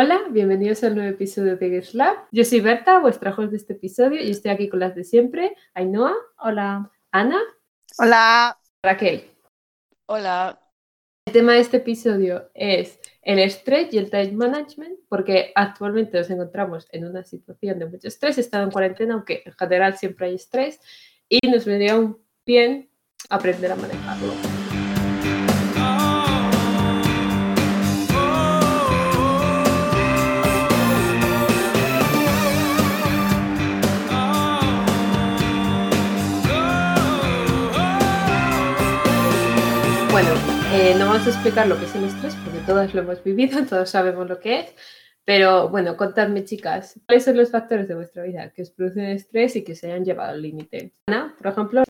Hola, bienvenidos al nuevo episodio de Girls Lab. Yo soy Berta, vuestra host de este episodio, y estoy aquí con las de siempre. Ainhoa, Hola. Ana, Hola. Raquel. Hola. El tema de este episodio es el estrés y el time management, porque actualmente nos encontramos en una situación de mucho estrés, he estado en cuarentena, aunque en general siempre hay estrés, y nos vendría un bien aprender a manejarlo. Vamos a explicar lo que es el estrés porque todos lo hemos vivido, todos sabemos lo que es. Pero bueno, contadme, chicas, ¿cuáles son los factores de vuestra vida que os producen estrés y que se hayan llevado al límite? Ana, por ejemplo.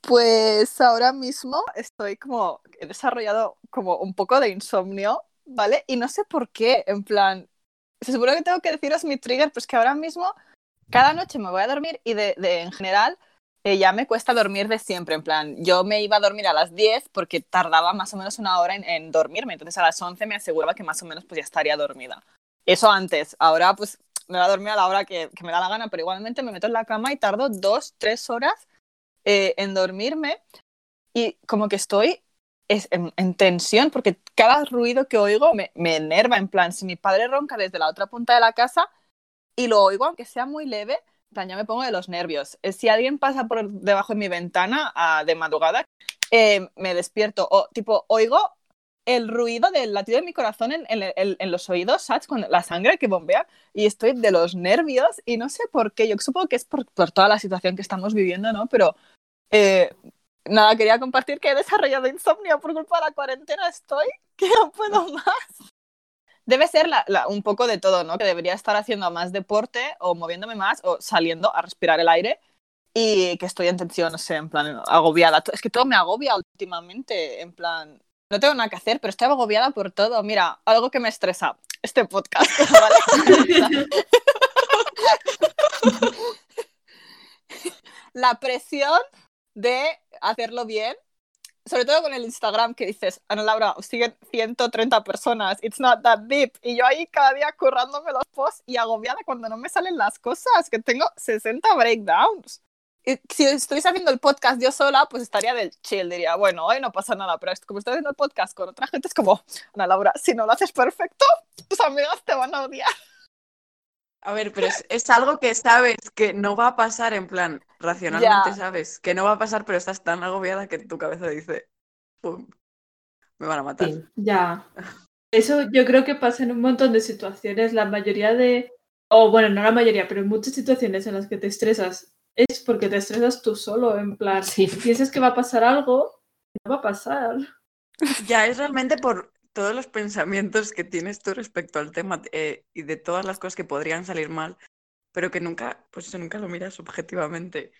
Pues ahora mismo estoy como, he desarrollado como un poco de insomnio, ¿vale? Y no sé por qué, en plan, se supone que tengo que deciros mi trigger, pues que ahora mismo cada noche me voy a dormir y de, de en general eh, ya me cuesta dormir de siempre, en plan, yo me iba a dormir a las 10 porque tardaba más o menos una hora en, dormirme, entonces a las 11 me aseguraba que más o menos pues ya estaría dormida. Eso antes, ahora pues me voy a dormir a la hora que, me da la gana, pero igualmente me meto en la cama y tardo dos, tres horas eh, en dormirme y como que estoy en, tensión porque cada ruido que oigo me, me enerva, en plan, si mi padre ronca desde la otra punta de la casa y lo oigo, aunque sea muy leve, ya me pongo de los nervios. Eh, si alguien pasa por debajo de mi ventana ah, de madrugada, eh, me despierto o tipo oigo el ruido del latido de mi corazón en, los oídos, ¿sabes? Con la sangre que bombea y estoy de los nervios y no sé por qué. Yo supongo que es por, toda la situación que estamos viviendo, ¿no? Pero eh, nada, quería compartir que he desarrollado insomnio por culpa de la cuarentena. Estoy que no puedo más debe ser un poco de todo, ¿no? Que debería estar haciendo más deporte o moviéndome más o saliendo a respirar el aire y que estoy en tensión, no sé, en plan agobiada. Es que todo me agobia últimamente, en plan, no tengo nada que hacer, pero estoy agobiada por todo. Mira, algo que me estresa, este podcast, la presión de hacerlo bien sobre todo con el Instagram que dices, Ana Laura, os siguen 130 personas, it's not that deep. Y yo ahí cada día currándome los posts y agobiada cuando no me salen las cosas, que tengo 60 breakdowns. Y si estuviese haciendo el podcast yo sola, pues estaría del chill, diría, bueno, hoy no pasa nada, pero como estoy haciendo el podcast con otra gente, es como, Ana Laura, si no lo haces perfecto, tus amigas te van a odiar. A ver, pero es, algo que sabes que no va a pasar, en plan, racionalmente sabes que no va a pasar, pero estás tan agobiada que tu cabeza dice, ¡pum! Me van a matar. ya. Eso yo creo que pasa en un montón de situaciones. La mayoría de, o bueno, no la mayoría, pero en muchas situaciones en las que te estresas es porque te estresas tú solo, en plan, si piensas que va a pasar algo, no va a pasar. Ya, es realmente por, todos los pensamientos que tienes tú respecto al tema eh, y de todas las cosas que podrían salir mal, pero que nunca, pues eso nunca lo miras objetivamente.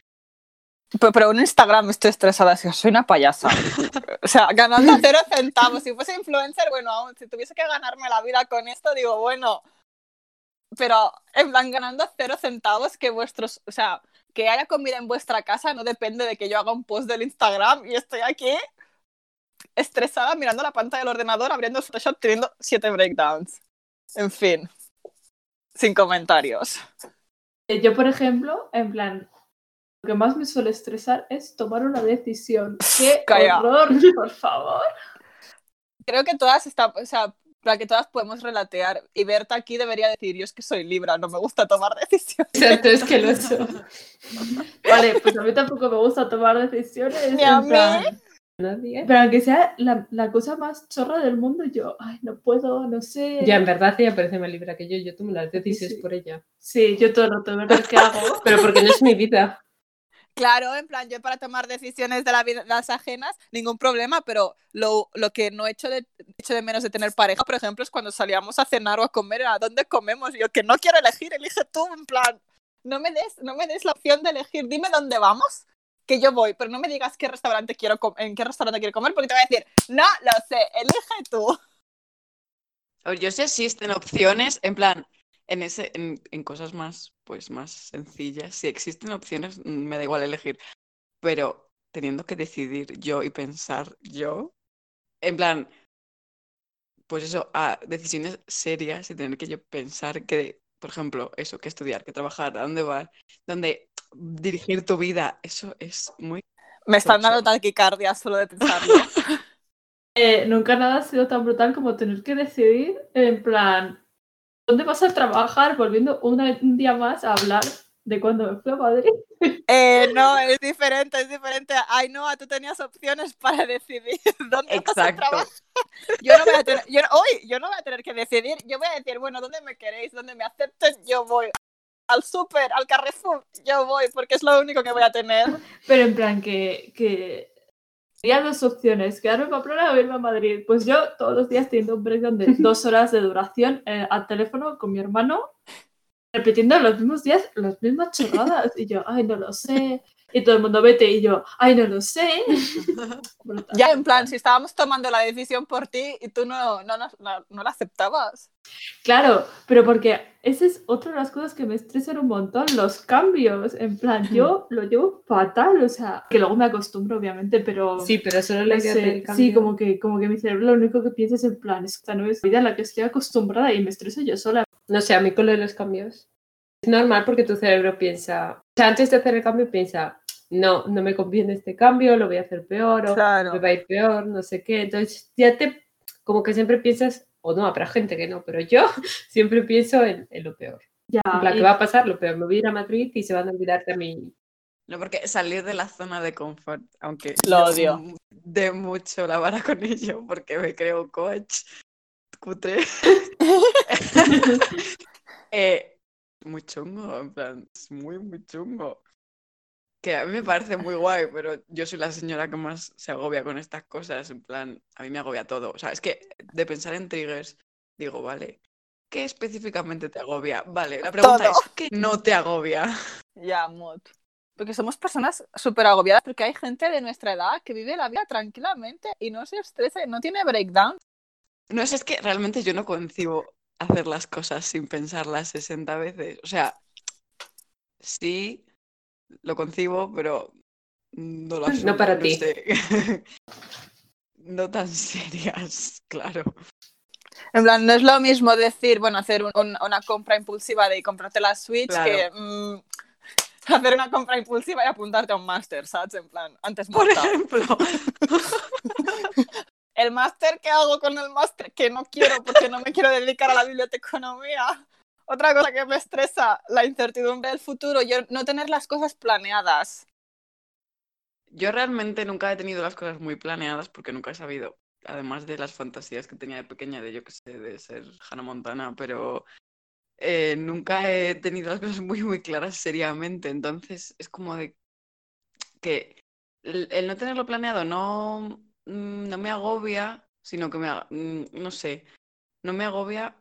Pero, pero en Instagram estoy estresada, si soy una payasa. o sea, ganando cero centavos. Si fuese influencer, bueno, aún si tuviese que ganarme la vida con esto, digo, bueno. Pero en plan, ganando cero centavos, que vuestros, o sea, que haya comida en vuestra casa no depende de que yo haga un post del Instagram y estoy aquí estresada mirando la pantalla del ordenador, abriendo Photoshop, teniendo siete breakdowns. En fin, sin comentarios. Eh, yo, por ejemplo, en plan, lo que más me suele estresar es tomar una decisión. ¡Qué horror, por favor! Creo que todas están, o sea, para que todas podemos relatear. Y Berta aquí debería decir, yo es que soy Libra, no me gusta tomar decisiones. Exacto, es que lo he Vale, pues a mí tampoco me gusta tomar decisiones. Ni a mí. Pero aunque sea la, la, cosa más chorra del mundo, yo, ay, no puedo, no sé. Ya, en verdad ella parece más libre que yo, yo tomo las decisiones por ella. Sí, yo todo lo ¿verdad? que hago, pero porque no es mi vida. Claro, en plan, yo para tomar decisiones de la vida, las ajenas, ningún problema, pero lo, lo que no he hecho de, hecho de menos de tener pareja, por ejemplo, es cuando salíamos a cenar o a comer, ¿a dónde comemos? yo que no quiero elegir, elige tú, en plan, no me des, no me des la opción de elegir, dime dónde vamos que yo voy, pero no me digas qué restaurante quiero en qué restaurante quiero comer, porque te voy a decir, no lo sé, elige tú. Yo sé si existen opciones, en plan, en, ese, en, cosas más, pues, más sencillas. Si existen opciones, mm, me da igual elegir. Pero teniendo que decidir yo y pensar yo, en plan, pues eso, a decisiones serias y tener que yo pensar que, por ejemplo, eso, que estudiar, que trabajar, a dónde vas, dónde dirigir tu vida, eso es muy... Me están dando taquicardia solo de pensarlo. Eh, nunca nada ha sido tan brutal como tener que decidir, en plan, ¿dónde vas a trabajar? Volviendo una- un día más a hablar de cuando me fui a Madrid. Eh, no, es diferente, es diferente. Ay, no, tú tenías opciones para decidir dónde vas a trabajar. Yo no voy a tener, yo, no- uy, yo no voy a tener que decidir. Yo voy a decir, bueno, ¿dónde me queréis? ¿Dónde me acepten? Yo voy. Al súper, al Carrefour, yo voy, porque es lo único que voy a tener. Pero en plan que, que tenía dos opciones, quedarme en Pamplona o irme a Madrid. Pues yo todos los días teniendo un breakdown de dos horas de duración eh, al teléfono con mi hermano, repitiendo los mismos días las mismas chorradas. Y yo, ay, no lo sé. Y todo el mundo vete y yo, ay, no lo sé. Ya, en plan, si estábamos tomando la decisión por ti y tú no, no, no, no la aceptabas. Claro, pero porque esa es otra de las cosas que me estresan un montón, los cambios. En plan, yo lo llevo fatal, o sea, que luego me acostumbro, obviamente, pero... Sí, pero solo no le que hacer sé, el cambio. sí, como que, como que mi cerebro lo único que piensa es en plan, esta no es la vida a la que estoy acostumbrada y me estreso yo sola. No sé, a mí con lo de los cambios. Es normal porque tu cerebro piensa. O sea, antes de hacer el cambio piensa, no, no me conviene este cambio, lo voy a hacer peor, o Claro. me va a ir peor, no sé qué. Entonces ya te. Como que siempre piensas, o no, habrá gente que no, pero yo siempre pienso en, en lo peor. Ya, En plan, y- ¿qué va a pasar? Lo peor, me voy a ir a Madrid y se van a olvidar de mí. No, porque salir de la zona de confort, aunque Lo odio. de mucho la vara con ello, porque me creo coach cutre. eh, muy chungo, en plan, es muy, muy chungo. Que a mí me parece muy guay, pero yo soy la señora que más se agobia con estas cosas, en plan, a mí me agobia todo. O sea, es que de pensar en triggers, digo, vale, ¿qué específicamente te agobia? Vale, la pregunta Todo. es, ¿qué no te agobia? Ya, mod. Porque somos personas súper agobiadas, porque hay gente de nuestra edad que vive la vida tranquilamente y no se estresa y no tiene breakdown. No es que realmente yo no concibo hacer las cosas sin pensarlas 60 veces. O sea, sí, lo concibo, pero no lo asumo, para ti. sé. No tan serias, claro. En plan, no es lo mismo decir, bueno, hacer un- un- una compra impulsiva de comprarte la Switch Claro. que mm, hacer una compra impulsiva y apuntarte a un máster, ¿sabes? En plan, antes Por muerta. ejemplo, El máster, ¿qué hago con el máster? Que no quiero porque no me quiero dedicar a la biblioteconomía. Otra cosa que me estresa, la incertidumbre del futuro, yo no tener las cosas planeadas. yo realmente nunca he tenido las cosas muy planeadas porque nunca he sabido, además de las fantasías que tenía de pequeña, de yo que sé, de ser Hannah Montana, pero eh, nunca he tenido las cosas muy, muy claras seriamente. Entonces es como de que el, el no tenerlo planeado no, mm, no me agobia, sino que me, mm, no sé, no me agobia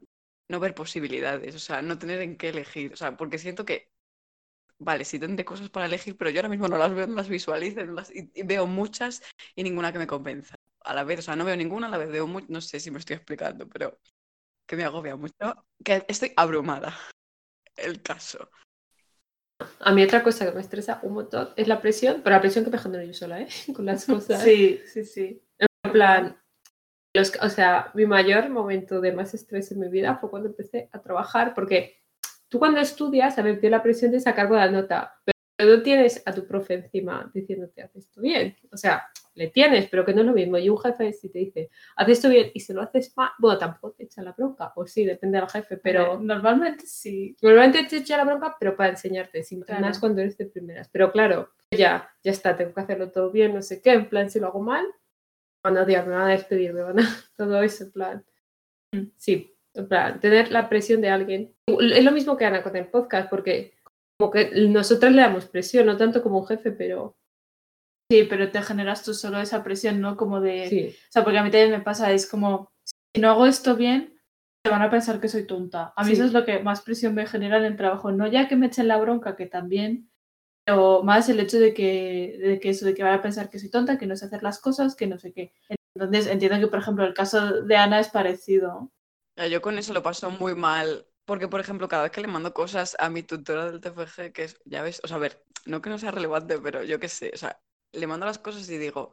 no ver posibilidades, o sea, no tener en qué elegir, o sea, porque siento que, vale, sí tendré cosas para elegir, pero yo ahora mismo no las veo, no las visualizo, no las- y, y veo muchas y ninguna que me convenza. A la vez, o sea, no veo ninguna, a la vez veo muchas, no sé si me estoy explicando, pero que me agobia mucho, que estoy abrumada. El caso. A mí otra cosa que me estresa un montón es la presión, pero la presión que me genero yo sola, ¿eh? Con las cosas. Sí, sí, sí. En plan, los, o sea, mi mayor momento de más estrés en mi vida fue cuando empecé a trabajar, porque tú cuando estudias, a ver, tienes la presión de sacar buena nota, pero no tienes a tu profe encima diciéndote, haces esto bien. O sea, le tienes, pero que no es lo mismo. Y un jefe si te dice, haces esto bien y si lo haces mal, bueno, tampoco te echa la bronca, o sí, depende del jefe, pero... Eh, normalmente sí. Normalmente te echa la bronca, pero para enseñarte, sin Claro. más cuando eres de primeras. Pero claro, ya, ya está, tengo que hacerlo todo bien, no sé qué, en plan, si lo hago mal, van a odiar, me van a despedir, me van a... Todo eso, en plan. Sí, en plan, tener la presión de alguien. Es lo mismo que Ana con el podcast, porque como que nosotras le damos presión, no tanto como un jefe, pero Sí, pero te generas tú solo esa presión, ¿no? Como de... sí. O sea, porque a mí también me pasa, es como, si no hago esto bien, te van a pensar que soy tonta. A mí Sí. eso es lo que más presión me genera en el trabajo. No ya que me echen la bronca, que también, pero más el hecho de que, de que eso, de que van a pensar que soy tonta, que no sé hacer las cosas, que no sé qué. Entonces entiendo que, por ejemplo, el caso de Ana es parecido. Ya, Yo con eso lo paso muy mal, porque por ejemplo, cada vez que le mando cosas a mi tutora del TFG, que es, ya ves, o sea, a ver, no que no sea relevante, pero yo qué sé, o sea, le mando las cosas y digo,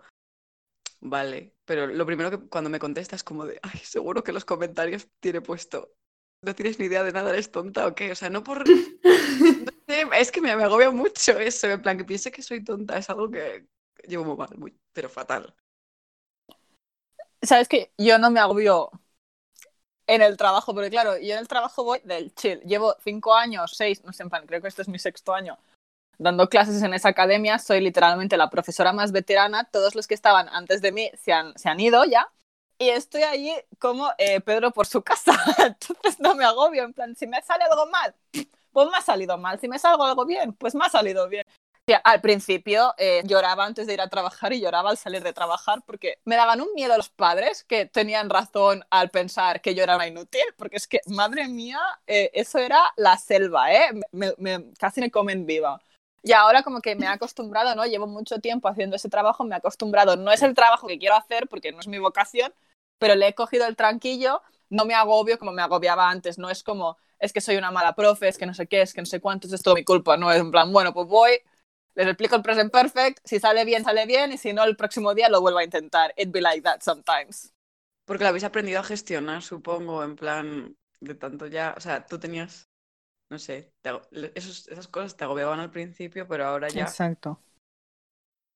vale, pero lo primero que cuando me contestas como de, ay, seguro que los comentarios tiene puesto, no tienes ni idea de nada, eres tonta o qué, o sea, no por... es que me, me, agobia mucho eso, en plan que piense que soy tonta, es algo que llevo muy mal, muy, pero fatal. Sabes que yo no me agobio en el trabajo, porque claro, yo en el trabajo voy del chill. Llevo cinco años, seis, no sé, en plan, creo que este es mi sexto año dando clases en esa academia. Soy literalmente la profesora más veterana. Todos los que estaban antes de mí se han, se han ido ya. Y estoy allí como eh, Pedro por su casa. Entonces no me agobio. En plan, si me sale algo mal, pues me ha salido mal. Si me salgo algo bien, pues me ha salido bien. Al principio eh, lloraba antes de ir a trabajar y lloraba al salir de trabajar porque me daban un miedo los padres que tenían razón al pensar que yo era una inútil, porque es que, madre mía, eh, eso era la selva, ¿eh? Me, me, casi me comen viva. Y ahora como que me he acostumbrado, ¿no? Llevo mucho tiempo haciendo ese trabajo, me he acostumbrado. No es el trabajo que quiero hacer porque no es mi vocación, pero le he cogido el tranquillo, no me agobio como me agobiaba antes, no es como, es que soy una mala profe, es que no sé qué, es que no sé cuánto, es todo mi culpa, no, es en plan, bueno, pues voy, les explico el present perfect, si sale bien, sale bien, y si no, el próximo día lo vuelvo a intentar. It be like that sometimes. Porque lo habéis aprendido a gestionar, supongo, en plan, de tanto ya, o sea, tú tenías, no sé, esas cosas te agobiaban al principio, pero ahora ya... Exacto.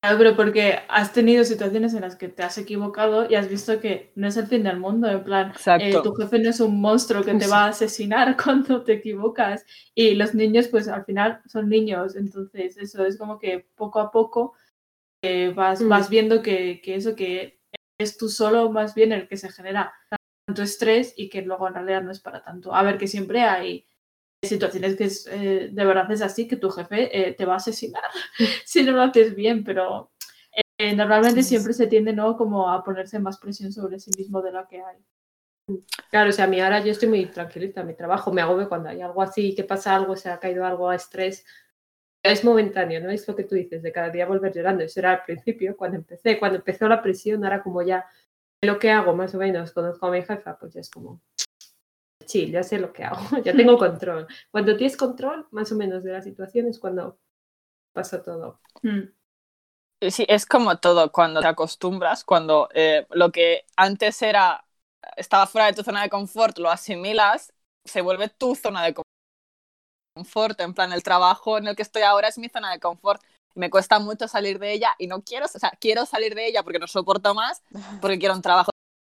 Claro, pero porque has tenido situaciones en las que te has equivocado y has visto que no es el fin del mundo, en plan, eh, tu jefe no es un monstruo que te va a asesinar cuando te equivocas y los niños pues al final son niños, entonces eso es como que poco a poco eh, vas, mm. vas viendo que, que, eso que es tú solo más bien el que se genera tanto estrés y que luego en realidad no es para tanto. A ver, que siempre hay situaciones que es, eh, de verdad es así, que tu jefe eh, te va a asesinar si no lo haces bien, pero eh, normalmente siempre se tiende ¿no? como a ponerse más presión sobre sí mismo de la que hay. Claro, o sea, a mí ahora yo estoy muy tranquilita mi trabajo, me agobio cuando hay algo así, que pasa algo, se ha caído algo a estrés. Es momentáneo, ¿no? Es lo que tú dices, de cada día volver llorando. Eso era al principio, cuando empecé. Cuando empezó la presión, ahora como ya lo que hago, más o menos, conozco a mi jefa, pues ya es como, sí, ya sé lo que hago, ya tengo control. Cuando tienes control, más o menos, de la situación es cuando pasa todo. Mm. Sí, es como todo, cuando te acostumbras, cuando eh, lo que antes era, estaba fuera de tu zona de confort, lo asimilas, se vuelve tu zona de confort. En plan, el trabajo en el que estoy ahora es mi zona de confort. Me cuesta mucho salir de ella y no quiero, o sea, quiero salir de ella porque no soporto más, porque quiero un trabajo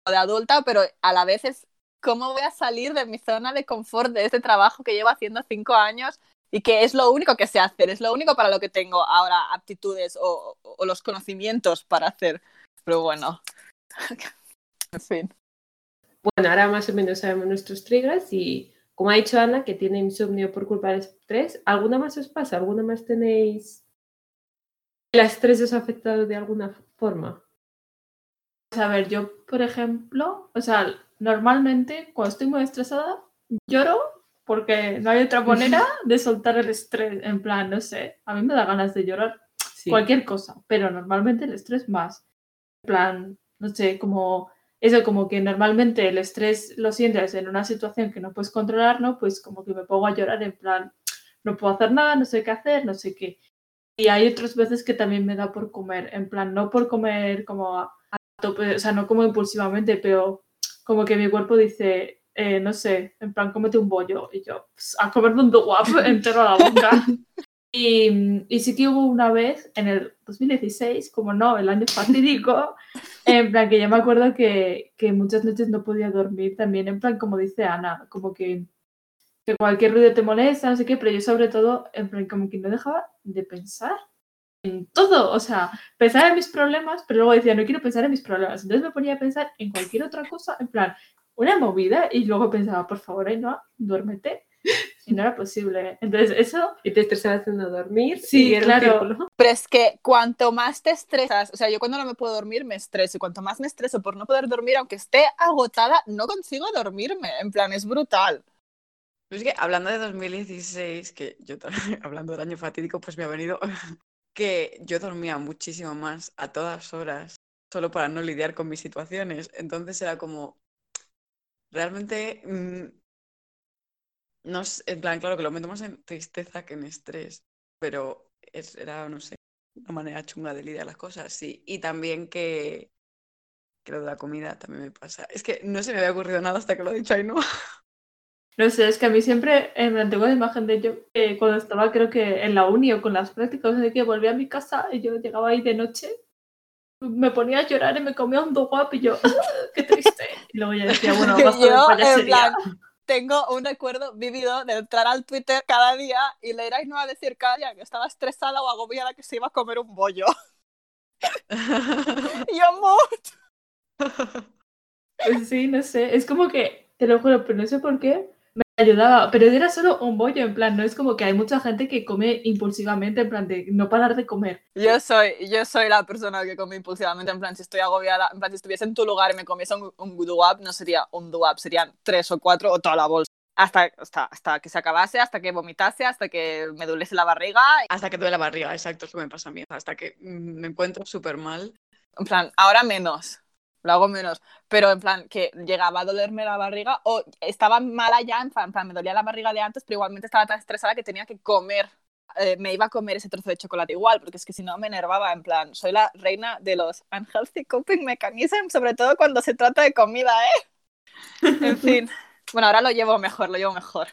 de adulta, pero a la vez es ¿cómo voy a salir de mi zona de confort de este trabajo que llevo haciendo cinco años y que es lo único que sé hacer, es lo único para lo que tengo ahora aptitudes o, los conocimientos para hacer? Pero bueno, en fin. Bueno, ahora más o menos sabemos nuestros triggers y como ha dicho Ana, que tiene insomnio por culpa del estrés, ¿alguna más os pasa? ¿Alguna más tenéis? ¿El estrés os ha afectado de alguna forma? A ver, yo, por ejemplo, o sea, normalmente cuando estoy muy estresada lloro porque no hay otra manera de soltar el estrés. En plan, no sé, a mí me da ganas de llorar cualquier cosa, pero normalmente el estrés más. En plan, no sé, como eso, como que normalmente el estrés lo sientes en una situación que no puedes controlar, ¿no? Pues como que me pongo a llorar en plan, no puedo hacer nada, no sé qué hacer, no sé qué. Y hay otras veces que también me da por comer, en plan, no por comer como a, tope, o sea, no como impulsivamente, pero como que mi cuerpo dice, eh, no sé, en plan, cómete un bollo. Y yo, pues, a comerme un guapo entero a la boca. y, y, sí que hubo una vez, en el 2016, como no, el año fatídico, en plan, que ya me acuerdo que, que muchas noches no podía dormir también, en plan, como dice Ana, como que, que cualquier ruido te molesta, no sé qué, pero yo sobre todo, en plan, como que no dejaba de pensar en todo, o sea, pensar en mis problemas, pero luego decía, no quiero pensar en mis problemas. Entonces me ponía a pensar en cualquier otra cosa, en plan, una movida, y luego pensaba, por favor, no duérmete. Y no era posible. Entonces, eso. Y te estresabas haciendo dormir. Sí, claro. Pero es que cuanto más te estresas, o sea, yo cuando no me puedo dormir me estreso. Y cuanto más me estreso por no poder dormir, aunque esté agotada, no consigo dormirme. En plan, es brutal. es que hablando de 2016, que yo también, hablando del año fatídico, pues me ha venido que yo dormía muchísimo más a todas horas solo para no lidiar con mis situaciones. Entonces era como, realmente, mm, no sé, en plan, claro que lo meto más en tristeza que en estrés, pero era, no sé, una manera chunga de lidiar las cosas, sí. Y también que que lo de la comida también me pasa. Es que no se me había ocurrido nada hasta que lo he dicho ahí, ¿no? No sé, es que a mí siempre eh, me tengo la imagen de yo eh, cuando estaba creo que en la uni o con las prácticas, de que volvía a mi casa y yo llegaba ahí de noche, me ponía a llorar y me comía un dogwap y yo, qué triste. Y luego ya decía, bueno, basta yo, en plan, tengo un recuerdo vivido de entrar al Twitter cada día y leer a decir cada día que estaba estresada o agobiada que se iba a comer un bollo. yo, Pues sí, no sé, es como que, te lo juro, pero no sé por qué, ayudaba, pero era solo un bollo, en plan, no es como que hay mucha gente que come impulsivamente, en plan, de no parar de comer. Yo soy, yo soy la persona que come impulsivamente, en plan, si estoy agobiada, en plan, si estuviese en tu lugar y me comiese un, un duap, no sería un duap, serían tres o cuatro o toda la bolsa. Hasta, hasta, hasta que se acabase, hasta que vomitase, hasta que me duele la barriga. Hasta que duele la barriga, exacto, es lo que me pasa a mí. Hasta que me encuentro súper mal. En plan, ahora menos, lo hago menos, pero en plan que llegaba a dolerme la barriga o estaba mala ya, en plan, me dolía la barriga de antes, pero igualmente estaba tan estresada que tenía que comer, eh, me iba a comer ese trozo de chocolate igual, porque es que si no me enervaba, en plan, soy la reina de los unhealthy coping mechanisms, sobre todo cuando se trata de comida, ¿eh? En fin, bueno, ahora lo llevo mejor, lo llevo mejor.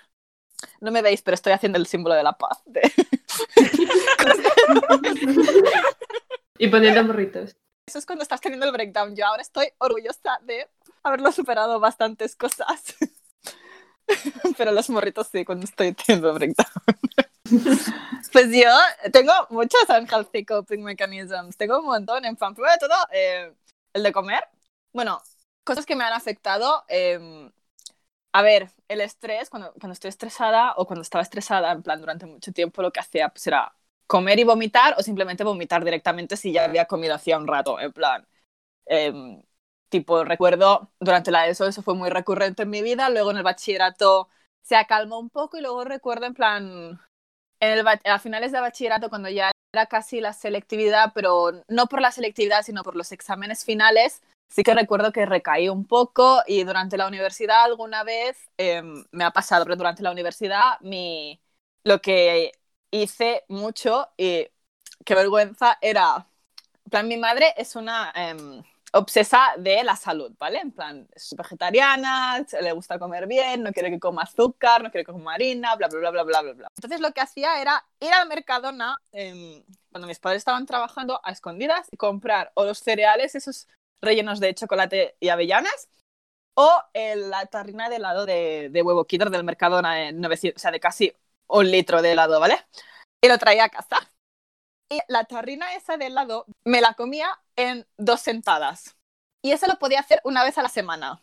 No me veis, pero estoy haciendo el símbolo de la paz. y poniendo morritos. Eso es cuando estás teniendo el breakdown. Yo ahora estoy orgullosa de haberlo superado bastantes cosas. Pero los morritos sí, cuando estoy teniendo breakdown. pues yo tengo muchos unhealthy coping mechanisms. Tengo un montón. En plan, primero de todo, eh, el de comer. Bueno, cosas que me han afectado. Em, a ver, el estrés, cuando, cuando estoy estresada o cuando estaba estresada, en plan, durante mucho tiempo lo que hacía pues, era comer y vomitar o simplemente vomitar directamente si ya había comido hacía un rato, en plan. Em, tipo, recuerdo durante la ESO eso fue muy recurrente en mi vida, luego en el bachillerato se acalmó un poco y luego recuerdo en plan, en el, a finales de bachillerato cuando ya era casi la selectividad, pero no por la selectividad, sino por los exámenes finales, sí que recuerdo que recaí un poco y durante la universidad alguna vez em, me ha pasado, pero durante la universidad mi, lo que hice mucho y qué vergüenza era, en plan, mi madre es una em, obsesa de la salud, ¿vale? En plan, es vegetariana, le gusta comer bien, no quiere que coma azúcar, no quiere que coma harina, bla, bla, bla, bla, bla, bla. Entonces lo que hacía era ir al Mercadona, em, cuando mis padres estaban trabajando, a escondidas y comprar o los cereales, esos rellenos de chocolate y avellanas, o la tarrina de helado de, de huevo Kinder del Mercadona, en 900, o sea, de casi un litro de helado, ¿vale? Y lo traía a casa. Y la tarrina esa de helado me la comía en dos sentadas. Y eso lo podía hacer una vez a la semana.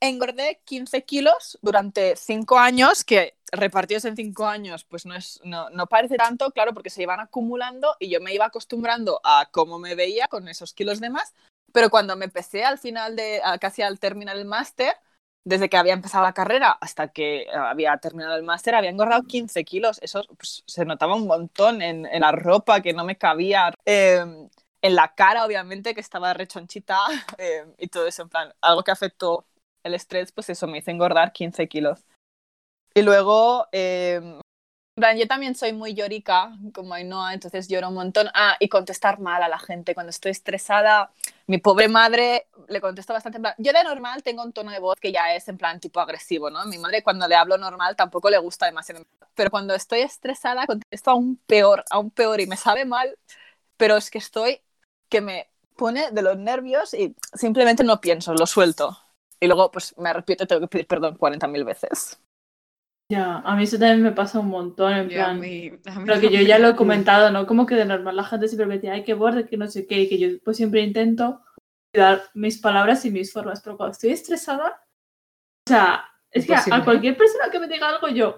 Engordé 15 kilos durante 5 años, que repartidos en 5 años, pues no, es, no, no parece tanto, claro, porque se iban acumulando y yo me iba acostumbrando a cómo me veía con esos kilos de más. Pero cuando me empecé al final de, casi al terminar el máster, desde que había empezado la carrera hasta que había terminado el máster, había engordado 15 kilos. Eso pues, se notaba un montón en, en, la ropa que no me cabía, eh, en la cara, obviamente, que estaba rechonchita eh, y todo eso. En plan, algo que afectó el estrés, pues eso me hizo engordar 15 kilos. Y luego eh, yo también soy muy llorica, como Ainhoa, entonces lloro un montón. Ah, y contestar mal a la gente. Cuando estoy estresada, mi pobre madre le contesto bastante en plan. Yo de normal tengo un tono de voz que ya es en plan tipo agresivo, ¿no? Mi madre cuando le hablo normal tampoco le gusta demasiado. Pero cuando estoy estresada contesto aún peor, aún peor y me sabe mal, pero es que estoy que me pone de los nervios y simplemente no pienso, lo suelto. Y luego pues me arrepiento y tengo que pedir perdón 40.000 veces. Ya, a mí eso también me pasa un montón, en plan, lo que yo ya lo he comentado, ¿no? Como que de normal la gente siempre me dice, ay, qué borde, que no sé qué, y que yo pues siempre intento cuidar mis palabras y mis formas, pero cuando estoy estresada, o sea, es que a cualquier persona que me diga algo yo,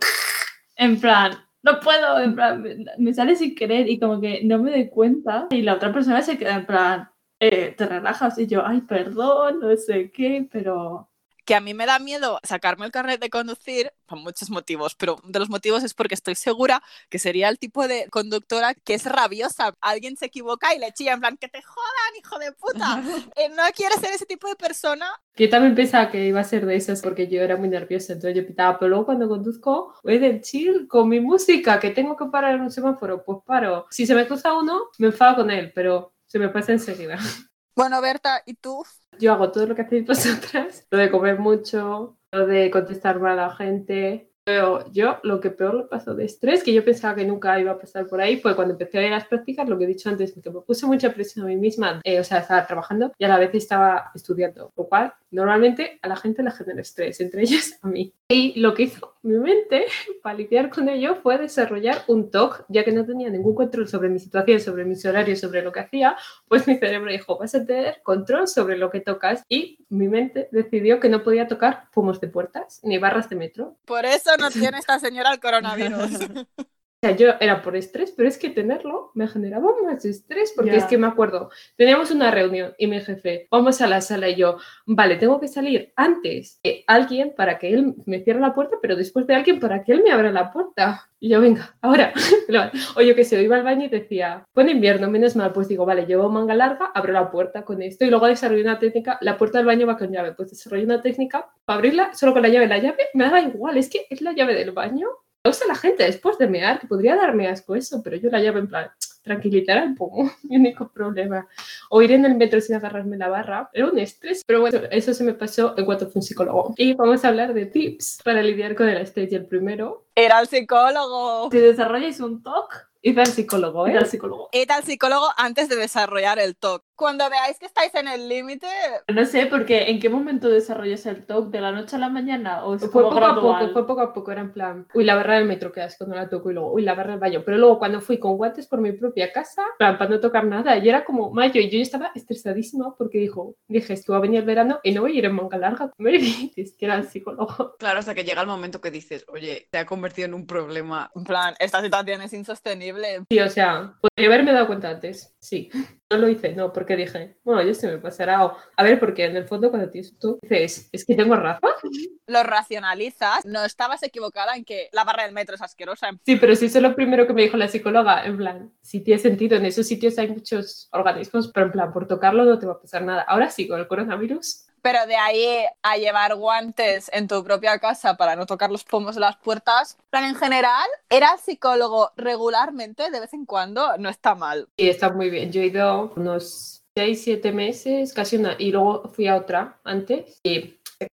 en plan, no puedo, en plan, me, sale sin querer y como que no me doy cuenta y la otra persona se queda en plan, eh, te relajas y yo, ay, perdón, no sé qué, pero que a mí me da miedo sacarme el carnet de conducir por muchos motivos, pero uno de los motivos es porque estoy segura que sería el tipo de conductora que es rabiosa. Alguien se equivoca y le chilla en plan, que te jodan, hijo de puta. Eh, no quiero ser ese tipo de persona. Yo también pensaba que iba a ser de esas porque yo era muy nerviosa, entonces yo pitaba, pero luego cuando conduzco voy del chill con mi música, que tengo que parar en un semáforo, pues paro. Si se me cruza uno, me enfado con él, pero se me pasa enseguida. Bueno, Berta, ¿y tú? Yo hago todo lo que hacéis vosotras, lo de comer mucho, lo de contestar mal a la gente, pero yo lo que peor lo pasó de estrés, que yo pensaba que nunca iba a pasar por ahí, fue cuando empecé a ir a las prácticas, lo que he dicho antes, que me puse mucha presión a mí misma, eh, o sea, estaba trabajando y a la vez estaba estudiando, lo cual normalmente a la gente le genera estrés, entre ellos a mí. Y lo que hizo mi mente para lidiar con ello fue desarrollar un TOC, ya que no tenía ningún control sobre mi situación, sobre mis horarios, sobre lo que hacía, pues mi cerebro dijo, vas a tener control sobre lo que tocas y mi mente decidió que no podía tocar pomos de puertas ni barras de metro. Por eso no tiene esta señora el coronavirus. O sea, yo era por estrés, pero es que tenerlo me generaba más estrés, porque es que me acuerdo, teníamos una reunión y mi jefe, vamos a la sala y yo, vale, tengo que salir antes de alguien para que él me cierre la puerta, pero después de alguien para que él me abra la puerta. Y yo, venga, ahora. o yo que sé, iba al baño y decía, buen invierno, menos mal, pues digo, vale, llevo manga larga, abro la puerta con esto y luego desarrollo una técnica, la puerta del baño va con llave, pues desarrollo una técnica para abrirla solo con la llave. La llave me da igual, es que es la llave del baño usa la gente después de mear, que podría darme asco eso, pero yo la llavo en plan, tranquilitar un poco, mi único problema. O ir en el metro sin agarrarme la barra, era un estrés, pero bueno, eso se me pasó en cuanto fue un psicólogo. Y vamos a hablar de tips para lidiar con el estrés. Y el primero... Era el psicólogo. Si desarrolláis un TOC, id al psicólogo, ¿eh? al psicólogo. Id al psicólogo antes de desarrollar el TOC cuando veáis que estáis en el límite. No sé, porque ¿en qué momento desarrollas el TOC? ¿De la noche a la mañana? ¿O fue poco a poco, fue poco a poco, era en plan, uy, la barra del metro que cuando la toco y luego, uy, la barra del baño. Pero luego cuando fui con guantes por mi propia casa, plan, para no tocar nada, y era como mayo, y yo estaba estresadísima porque dijo, dije, esto va a venir el verano y no voy a ir en manga larga. Me dices que era el psicólogo. Claro, hasta que llega el momento que dices, oye, se ha convertido en un problema. En plan, esta situación es insostenible. Sí, o sea, podría haberme dado cuenta antes, sí. No lo hice, no, porque dije, bueno, yo se me pasará. a ver, porque en el fondo cuando tienes tú dices, es que tengo razón. Lo racionalizas, no estabas equivocada en que la barra del metro es asquerosa. Sí, pero sí, eso es lo primero que me dijo la psicóloga, en plan, si tiene sentido, en esos sitios hay muchos organismos, pero en plan, por tocarlo no te va a pasar nada. Ahora sí, con el coronavirus, pero de ahí a llevar guantes en tu propia casa para no tocar los pomos de las puertas, en general, era psicólogo regularmente, de vez en cuando, no está mal. Sí, está muy bien. Yo he ido unos 6, 7 meses, casi una, y luego fui a otra antes y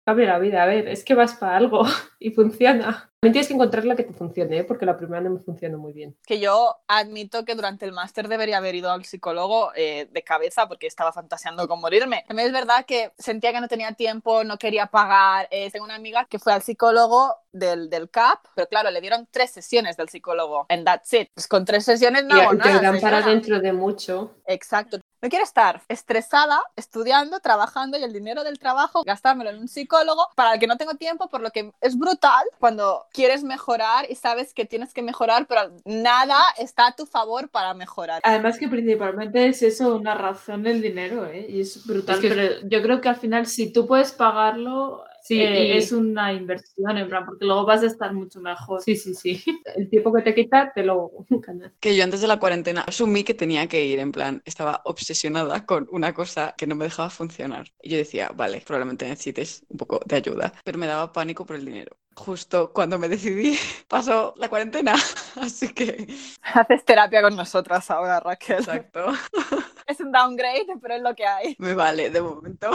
cambia la vida. A ver, es que vas para algo y funciona. También tienes que encontrar la que te funcione, ¿eh? porque la primera no me funcionó muy bien. Que yo admito que durante el máster debería haber ido al psicólogo eh, de cabeza porque estaba fantaseando con morirme. También es verdad que sentía que no tenía tiempo, no quería pagar. Eh, tengo una amiga que fue al psicólogo del, del CAP, pero claro, le dieron tres sesiones del psicólogo. And that's it. Pues con tres sesiones no hago nada. Te dan para dentro de mucho. Exacto. No quiero estar estresada, estudiando, trabajando y el dinero del trabajo gastármelo en un psicólogo para el que no tengo tiempo, por lo que es brutal cuando quieres mejorar y sabes que tienes que mejorar, pero nada está a tu favor para mejorar. Además que principalmente es eso, una razón del dinero, ¿eh? Y es brutal, pero yo creo que al final si tú puedes pagarlo, Sí, eh, es una inversión, en plan, porque luego vas a estar mucho mejor. Sí, sí, sí. El tiempo que te quita, te lo ganas. Que yo antes de la cuarentena asumí que tenía que ir, en plan, estaba obsesionada con una cosa que no me dejaba funcionar. Y yo decía, vale, probablemente necesites un poco de ayuda, pero me daba pánico por el dinero justo cuando me decidí pasó la cuarentena, así que... Haces terapia con nosotras ahora, Raquel. Exacto. Es un downgrade, pero es lo que hay. Me vale, de momento.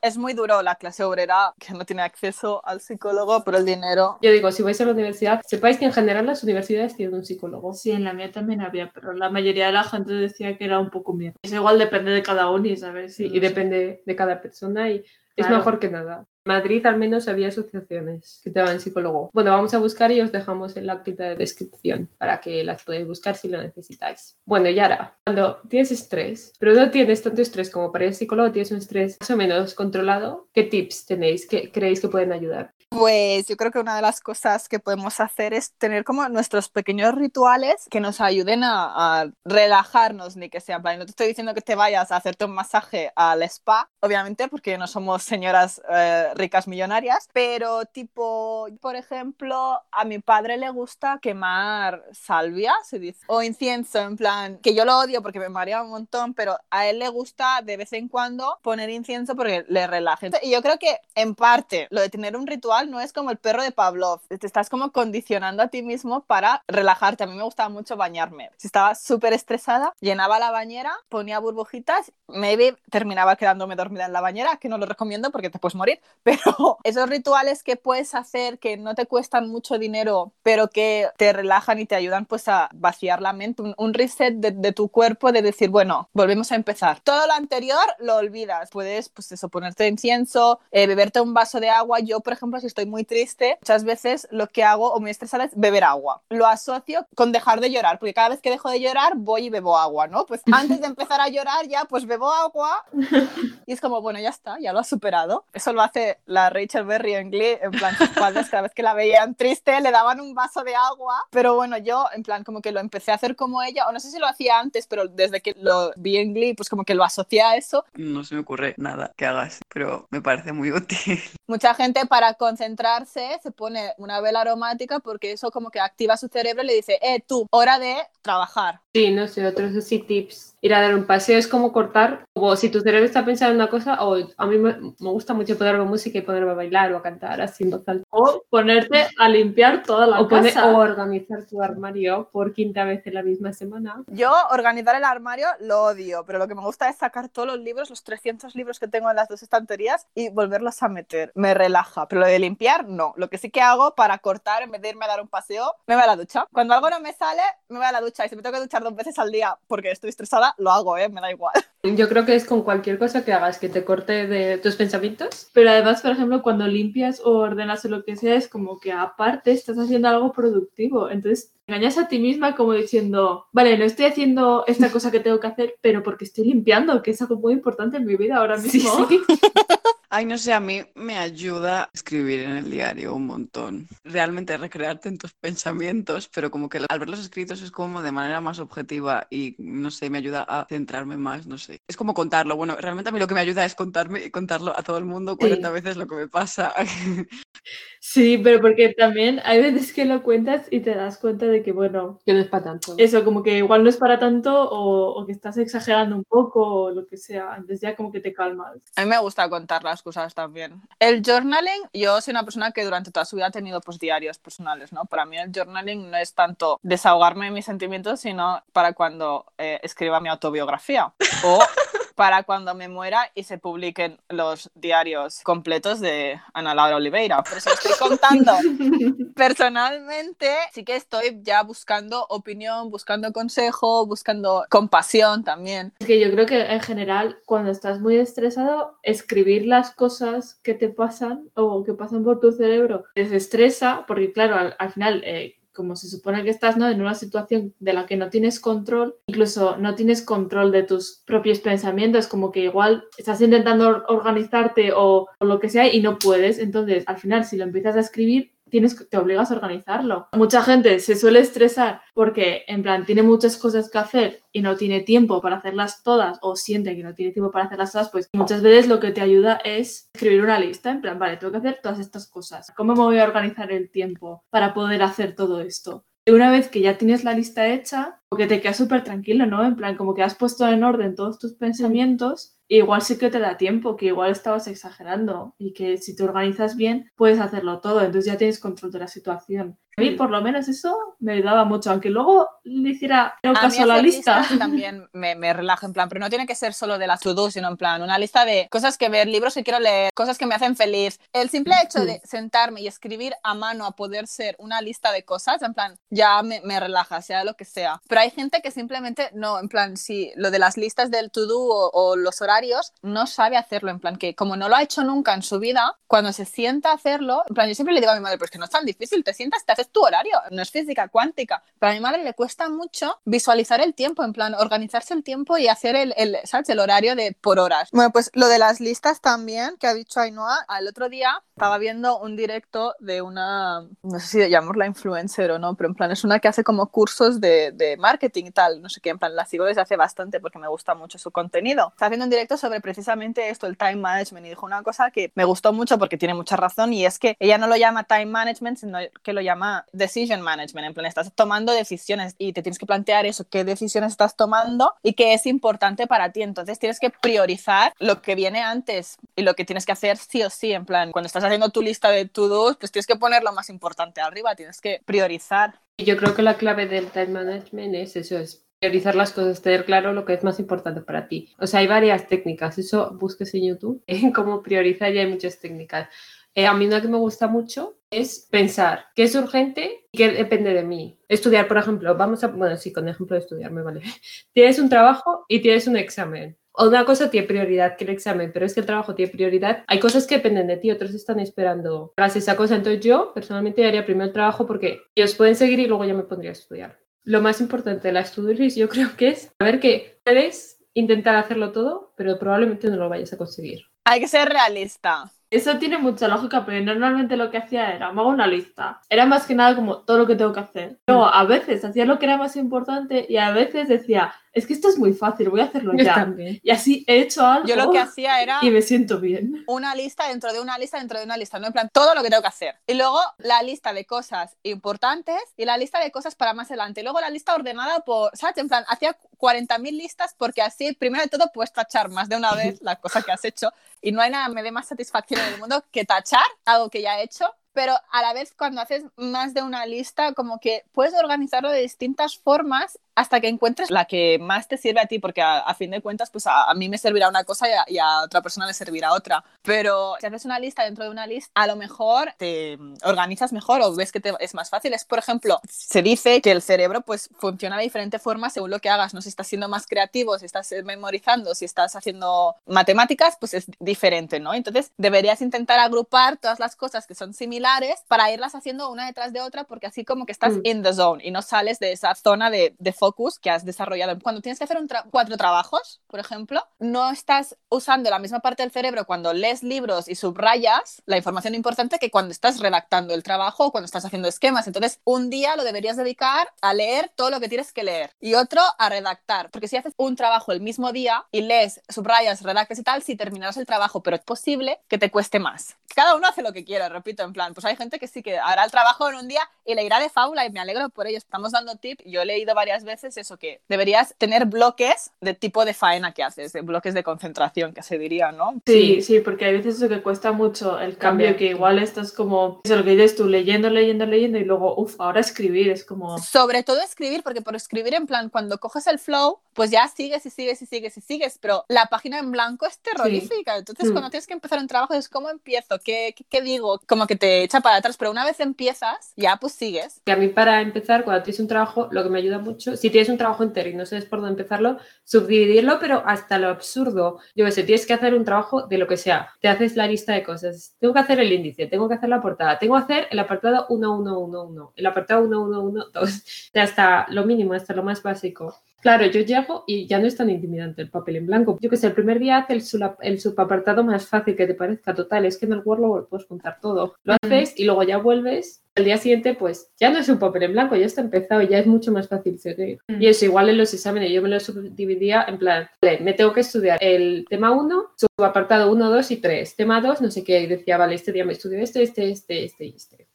Es muy duro la clase obrera que no tiene acceso al psicólogo por el dinero. Yo digo, si vais a la universidad, sepáis que en general las universidades tienen un psicólogo. Sí, en la mía también había, pero la mayoría de la gente decía que era un poco miedo. Es igual, depende de cada uno, ¿sabes? Sí, y depende de cada persona y es mejor que nada. Madrid al menos había asociaciones que te daban psicólogo. Bueno, vamos a buscar y os dejamos en la acta de descripción para que las podáis buscar si lo necesitáis. Bueno, y ahora, cuando tienes estrés, pero no tienes tanto estrés como para el psicólogo, tienes un estrés más o menos controlado, ¿qué tips tenéis que creéis que pueden ayudar? Pues yo creo que una de las cosas que podemos hacer es tener como nuestros pequeños rituales que nos ayuden a, relajarnos, ni que sea, no te estoy diciendo que te vayas a hacerte un masaje al spa, obviamente, porque no somos señoras eh, ricas millonarias, pero tipo, por ejemplo, a mi padre le gusta quemar salvia, se o incienso, en plan, que yo lo odio porque me marea un montón, pero a él le gusta de vez en cuando poner incienso porque le relaje. Y yo creo que en parte lo de tener un ritual no es como el perro de Pavlov. Te estás como condicionando a ti mismo para relajarte. A mí me gustaba mucho bañarme. Si estaba súper estresada, llenaba la bañera, ponía burbujitas, maybe terminaba quedándome dormida en la bañera, que no lo recomiendo porque te puedes morir, pero esos rituales que puedes hacer que no te cuestan mucho dinero, pero que te relajan y te ayudan pues a vaciar la mente, un, reset de, tu cuerpo de decir, bueno, volvemos a empezar. Todo lo anterior lo olvidas. Puedes pues eso, ponerte incienso, eh, beberte un vaso de agua. Yo, por ejemplo, si estoy muy triste, muchas veces lo que hago o muy estresada es beber agua. Lo asocio con dejar de llorar, porque cada vez que dejo de llorar voy y bebo agua, ¿no? Pues antes de empezar a llorar ya pues bebo agua y es como, bueno, ya está, ya lo has superado. Eso lo hace la Rachel Berry en Glee, en plan, sus padres cada vez que la veían triste le daban un vaso de agua, pero bueno, yo en plan como que lo empecé a hacer como ella, o no sé si lo hacía antes, pero desde que lo vi en Glee, pues como que lo asocié a eso. No se me ocurre nada que hagas, pero me parece muy útil. Mucha gente para concentrarse se pone una vela aromática porque eso como que activa su cerebro y le dice, eh, tú, hora de trabajar. Sí, no sé, otros así tips. Ir a dar un paseo es como cortar, o si tu cerebro está pensando en una cosa, o a mí me, gusta mucho ponerme música y ponerme a bailar o a cantar así en O ponerte a limpiar toda la o casa. o organizar tu armario por quinta vez en la misma semana. Yo organizar el armario lo odio, pero lo que me gusta es sacar todos los libros, los 300 libros que tengo en las dos estanterías y volverlos a meter. Me relaja, pero lo de limpiar no. Lo que sí que hago para cortar, en vez de irme a dar un paseo, me voy a la ducha. Cuando algo no me sale, me voy a la ducha y si me tengo que duchar dos veces al día porque estoy estresada, lo hago, ¿eh? me da igual. Yo creo que es con cualquier cosa que hagas que te corte de tus pensamientos. Pero además, por ejemplo, cuando limpias o ordenas o lo que sea, es como que aparte estás haciendo algo productivo. Entonces, engañas a ti misma como diciendo, vale, no estoy haciendo esta cosa que tengo que hacer, pero porque estoy limpiando, que es algo muy importante en mi vida ahora mismo. Sí, sí. Ay, no sé, a mí me ayuda escribir en el diario un montón. Realmente recrearte en tus pensamientos, pero como que al verlos escritos es como de manera más objetiva y no sé, me ayuda a centrarme más, no sé. Es como contarlo. Bueno, realmente a mí lo que me ayuda es contarme y contarlo a todo el mundo 40 veces lo que me pasa. Sí, pero porque también hay veces que lo cuentas y te das cuenta de que, bueno, que no es para tanto. Eso, como que igual no es para tanto o, o que estás exagerando un poco o lo que sea. Entonces ya como que te calmas. A mí me gusta contarlas cosas también. El journaling, yo soy una persona que durante toda su vida ha tenido pues, diarios personales, ¿no? Para mí el journaling no es tanto desahogarme de mis sentimientos, sino para cuando eh, escriba mi autobiografía o para cuando me muera y se publiquen los diarios completos de Ana Laura Oliveira. Pero si estoy contando personalmente, sí que estoy ya buscando opinión, buscando consejo, buscando compasión también. Es que yo creo que en general, cuando estás muy estresado, escribir las cosas que te pasan o que pasan por tu cerebro desestresa, porque claro, al, final... Eh, como se supone que estás ¿no? en una situación de la que no tienes control, incluso no tienes control de tus propios pensamientos, como que igual estás intentando organizarte o, o lo que sea y no puedes, entonces al final si lo empiezas a escribir tienes, te obligas a organizarlo. Mucha gente se suele estresar porque, en plan, tiene muchas cosas que hacer y no tiene tiempo para hacerlas todas o siente que no tiene tiempo para hacerlas todas, pues muchas veces lo que te ayuda es escribir una lista, en plan, vale, tengo que hacer todas estas cosas. ¿Cómo me voy a organizar el tiempo para poder hacer todo esto? Y una vez que ya tienes la lista hecha, porque te quedas súper tranquilo, ¿no? En plan, como que has puesto en orden todos tus pensamientos igual sí que te da tiempo, que igual estabas exagerando y que si te organizas bien puedes hacerlo todo, entonces ya tienes control de la situación. A mí por lo menos eso me ayudaba mucho, aunque luego le hiciera un caso a la lista. También me, me relaja en plan, pero no tiene que ser solo de las to-do, sino en plan una lista de cosas que ver, libros que quiero leer, cosas que me hacen feliz. El simple hecho de sentarme y escribir a mano a poder ser una lista de cosas, en plan, ya me, me relaja, sea lo que sea. Pero hay gente que simplemente no, en plan, si lo de las listas del to-do o, o los horarios, no sabe hacerlo, en plan, que como no lo ha hecho nunca en su vida, cuando se sienta a hacerlo, en plan, yo siempre le digo a mi madre, pues que no es tan difícil, te sientas, te haces tu horario, no es física cuántica. Pero a mi madre le cuesta mucho visualizar el tiempo, en plan, organizarse el tiempo y hacer el, el, ¿sabes? el horario de por horas. Bueno, pues lo de las listas también, que ha dicho Ainhoa, al otro día estaba viendo un directo de una, no sé si llamarla influencer o no, pero en plan es una que hace como cursos de, de marketing y tal, no sé qué, en plan la sigo desde hace bastante porque me gusta mucho su contenido. Está haciendo un directo sobre precisamente esto, el time management, y dijo una cosa que me gustó mucho porque tiene mucha razón y es que ella no lo llama time management, sino que lo llama decision management, en plan estás tomando decisiones y te tienes que plantear eso, qué decisiones estás tomando y qué es importante para ti, entonces tienes que priorizar lo que viene antes y lo que tienes que hacer sí o sí, en plan, cuando estás haciendo tu lista de to-dos, pues tienes que poner lo más importante arriba, tienes que priorizar. Yo creo que la clave del time management es eso, es priorizar las cosas, tener claro lo que es más importante para ti. O sea, hay varias técnicas, eso busques en YouTube, en cómo priorizar y hay muchas técnicas. Eh, a mí una que me gusta mucho es pensar qué es urgente y qué depende de mí. Estudiar, por ejemplo, vamos a, bueno, sí, con ejemplo de estudiar me vale. Tienes un trabajo y tienes un examen. O una cosa tiene prioridad que el examen, pero es que el trabajo tiene prioridad. Hay cosas que dependen de ti, otros están esperando tras esa cosa. Entonces yo personalmente haría primero el trabajo porque ellos pueden seguir y luego ya me pondría a estudiar. Lo más importante de la estudio yo creo que es saber que puedes intentar hacerlo todo, pero probablemente no lo vayas a conseguir. Hay que ser realista. Eso tiene mucha lógica, pero normalmente lo que hacía era, me hago una lista. Era más que nada como todo lo que tengo que hacer. Luego, a veces hacía lo que era más importante y a veces decía, es que esto es muy fácil, voy a hacerlo ya. Y así he hecho algo. Yo lo que hacía era. Y me siento bien. Una lista dentro de una lista dentro de una lista, ¿no? En plan, todo lo que tengo que hacer. Y luego la lista de cosas importantes y la lista de cosas para más adelante. Y luego la lista ordenada por. ¿Sabes? En plan, hacía 40.000 listas porque así, primero de todo, puedes tachar más de una vez la cosa que has hecho. Y no hay nada que me dé más satisfacción en el mundo que tachar algo que ya he hecho pero a la vez cuando haces más de una lista, como que puedes organizarlo de distintas formas hasta que encuentres la que más te sirve a ti, porque a, fin de cuentas, pues a, mí me servirá una cosa y a, otra persona le servirá otra. Pero si haces una lista dentro de una lista, a lo mejor te organizas mejor o ves que te es más fácil. Es, por ejemplo, se dice que el cerebro pues funciona de diferente forma según lo que hagas. No si estás siendo más creativo, si estás memorizando, si estás haciendo matemáticas, pues es diferente, ¿no? Entonces deberías intentar agrupar todas las cosas que son similares para irlas haciendo una detrás de otra, porque así como que estás mm. in the zone y no sales de esa zona de, de focus que has desarrollado. Cuando tienes que hacer cuatro trabajos, por ejemplo, no estás usando la misma parte del cerebro cuando lees libros y subrayas la información importante que cuando estás redactando el trabajo o cuando estás haciendo esquemas. Entonces, un día lo deberías dedicar a leer todo lo que tienes que leer y otro a redactar, porque si haces un trabajo el mismo día y lees, subrayas, redactas y tal, si terminarás el trabajo, pero es posible que te cueste más. Cada uno hace lo que quiere, repito, en plan, pues hay gente que sí que hará el trabajo en un día y le irá de fábula y me alegro por ello. Estamos dando tips, yo he leído varias veces eso que deberías tener bloques de tipo de faena que haces, de bloques de concentración, que se diría, ¿no? Sí, sí, porque hay veces eso que cuesta mucho el cambio, que igual estás como, eso lo que dices tú, leyendo, leyendo, leyendo y luego, uff, ahora escribir es como... Sobre todo escribir, porque por escribir en plan, cuando coges el flow, pues ya sigues y sigues y sigues y sigues, pero la página en blanco es terrorífica. Entonces, mm. cuando tienes que empezar un trabajo, es cómo empiezo, ¿Qué, ¿Qué, qué, digo, como que te echa para atrás, pero una vez empiezas, ya pues sigues. Y a mí, para empezar, cuando tienes un trabajo, lo que me ayuda mucho, si tienes un trabajo entero y no sabes por dónde empezarlo, subdividirlo, pero hasta lo absurdo. Yo sé, tienes que hacer un trabajo de lo que sea. Te haces la lista de cosas. Tengo que hacer el índice, tengo que hacer la portada, tengo que hacer el apartado 1111, el apartado 1112, hasta lo mínimo, hasta lo más básico. Claro, yo llego y ya no es tan intimidante el papel en blanco. Yo que sé, el primer día hace el, el subapartado más fácil que te parezca. Total, es que en el Word lo puedes juntar todo. Lo haces y luego ya vuelves. El día siguiente, pues ya no es un papel en blanco, ya está empezado, ya es mucho más fácil seguir. Y eso, igual en los exámenes, yo me lo subdividía en plan, vale, me tengo que estudiar el tema 1, subapartado 1, 2 y 3. Tema 2, no sé qué, y decía, vale, este día me estudio este, este, este, este y este.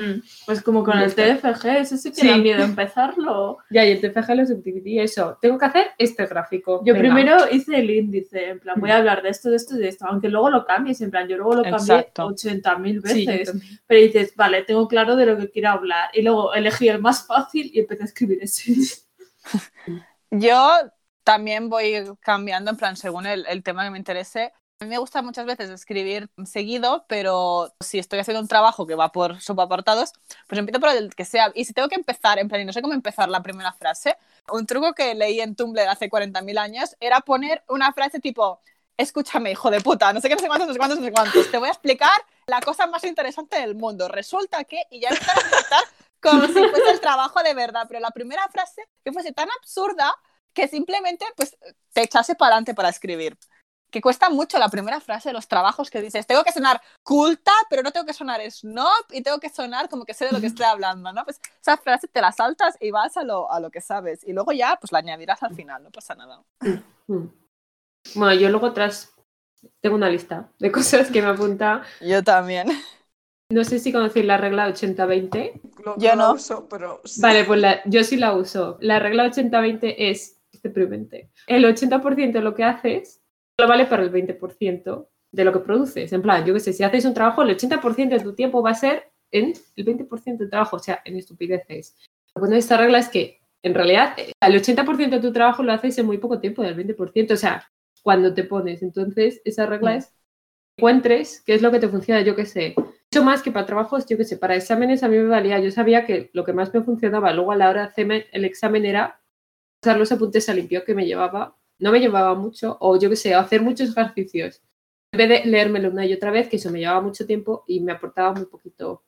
Mm. Pues como con el TFG, eso sí que da miedo empezarlo. Ya, y el TFG lo subdividí eso. Tengo que hacer este gráfico. Yo primero hice el índice, en plan, voy a hablar de esto, de esto y de esto, aunque luego lo cambies, en plan, yo luego lo cambié 80.000 veces. pero dices, vale, tengo claro de lo que quiero hablar. Y luego elegí el más fácil y empecé a escribir ese. yo también voy cambiando, en plan, según el, el tema que me interese. A mí me gusta muchas veces escribir seguido, pero si estoy haciendo un trabajo que va por subapartados, pues empiezo por el que sea. Y si tengo que empezar, en plan, y no sé cómo empezar la primera frase, un truco que leí en Tumblr hace 40.000 años era poner una frase tipo, escúchame, hijo de puta, no sé qué, no sé cuántos, no sé cuántos, no sé cuántos, te voy a explicar la cosa más interesante del mundo. Resulta que, y ya empezar a empezar como si fuese el trabajo de verdad, pero la primera frase que fuese tan absurda que simplemente pues te echase para adelante para escribir que cuesta mucho la primera frase de los trabajos que dices, tengo que sonar culta, pero no tengo que sonar snob y tengo que sonar como que sé de lo que estoy hablando, ¿no? Pues esa frase te la saltas y vas a lo, a lo que sabes y luego ya pues la añadirás al final, no pasa nada. Bueno, yo luego tras tengo una lista de cosas que me apunta. Yo también. No sé si conocéis la regla 80-20. Yo no. uso, pero... Vale, pues yo sí la uso. La regla 80-20 es, deprimente, el 80% de lo que haces vale para el 20%. de lo que produces. En plan, yo qué sé, si haces un trabajo, el 80% de tu tiempo va a ser en el 20% de trabajo, o sea, en estupideces. Bueno de esta regla es que, en realidad, el 80% de tu trabajo lo haces en muy poco tiempo, del 20%, o sea, cuando te pones. Entonces, esa regla es encuentres qué es lo que te funciona, yo qué sé. Mucho más que para trabajos, yo qué sé, para exámenes a mí me valía. Yo sabía que lo que más me funcionaba luego a la hora de hacerme el examen era pasar los apuntes a limpio que me llevaba, no me llevaba mucho, o yo qué sé, hacer muchos ejercicios. En vez de leérmelo una y otra vez, que eso me llevaba mucho tiempo y me aportaba muy poquito.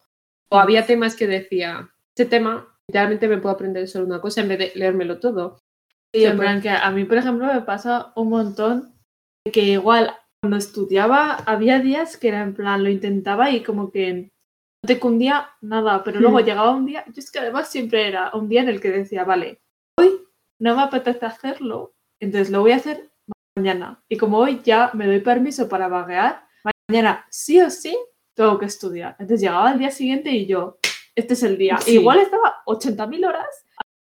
O había temas que decía, este tema, literalmente me puedo aprender solo una cosa en vez de leérmelo todo. Y en plan que a mí, por ejemplo, me pasa un montón que igual cuando estudiaba había días que era en plan, lo intentaba y como que no te cundía nada, pero luego llegaba un día, yo es que además siempre era un día en el que decía, vale, hoy no me apetece hacerlo, entonces lo voy a hacer mañana. Y como hoy ya me doy permiso para vaguear, mañana sí o sí tengo que estudiar. Entonces llegaba el día siguiente y yo, este es el día. Sí. igual estaba 80.000 horas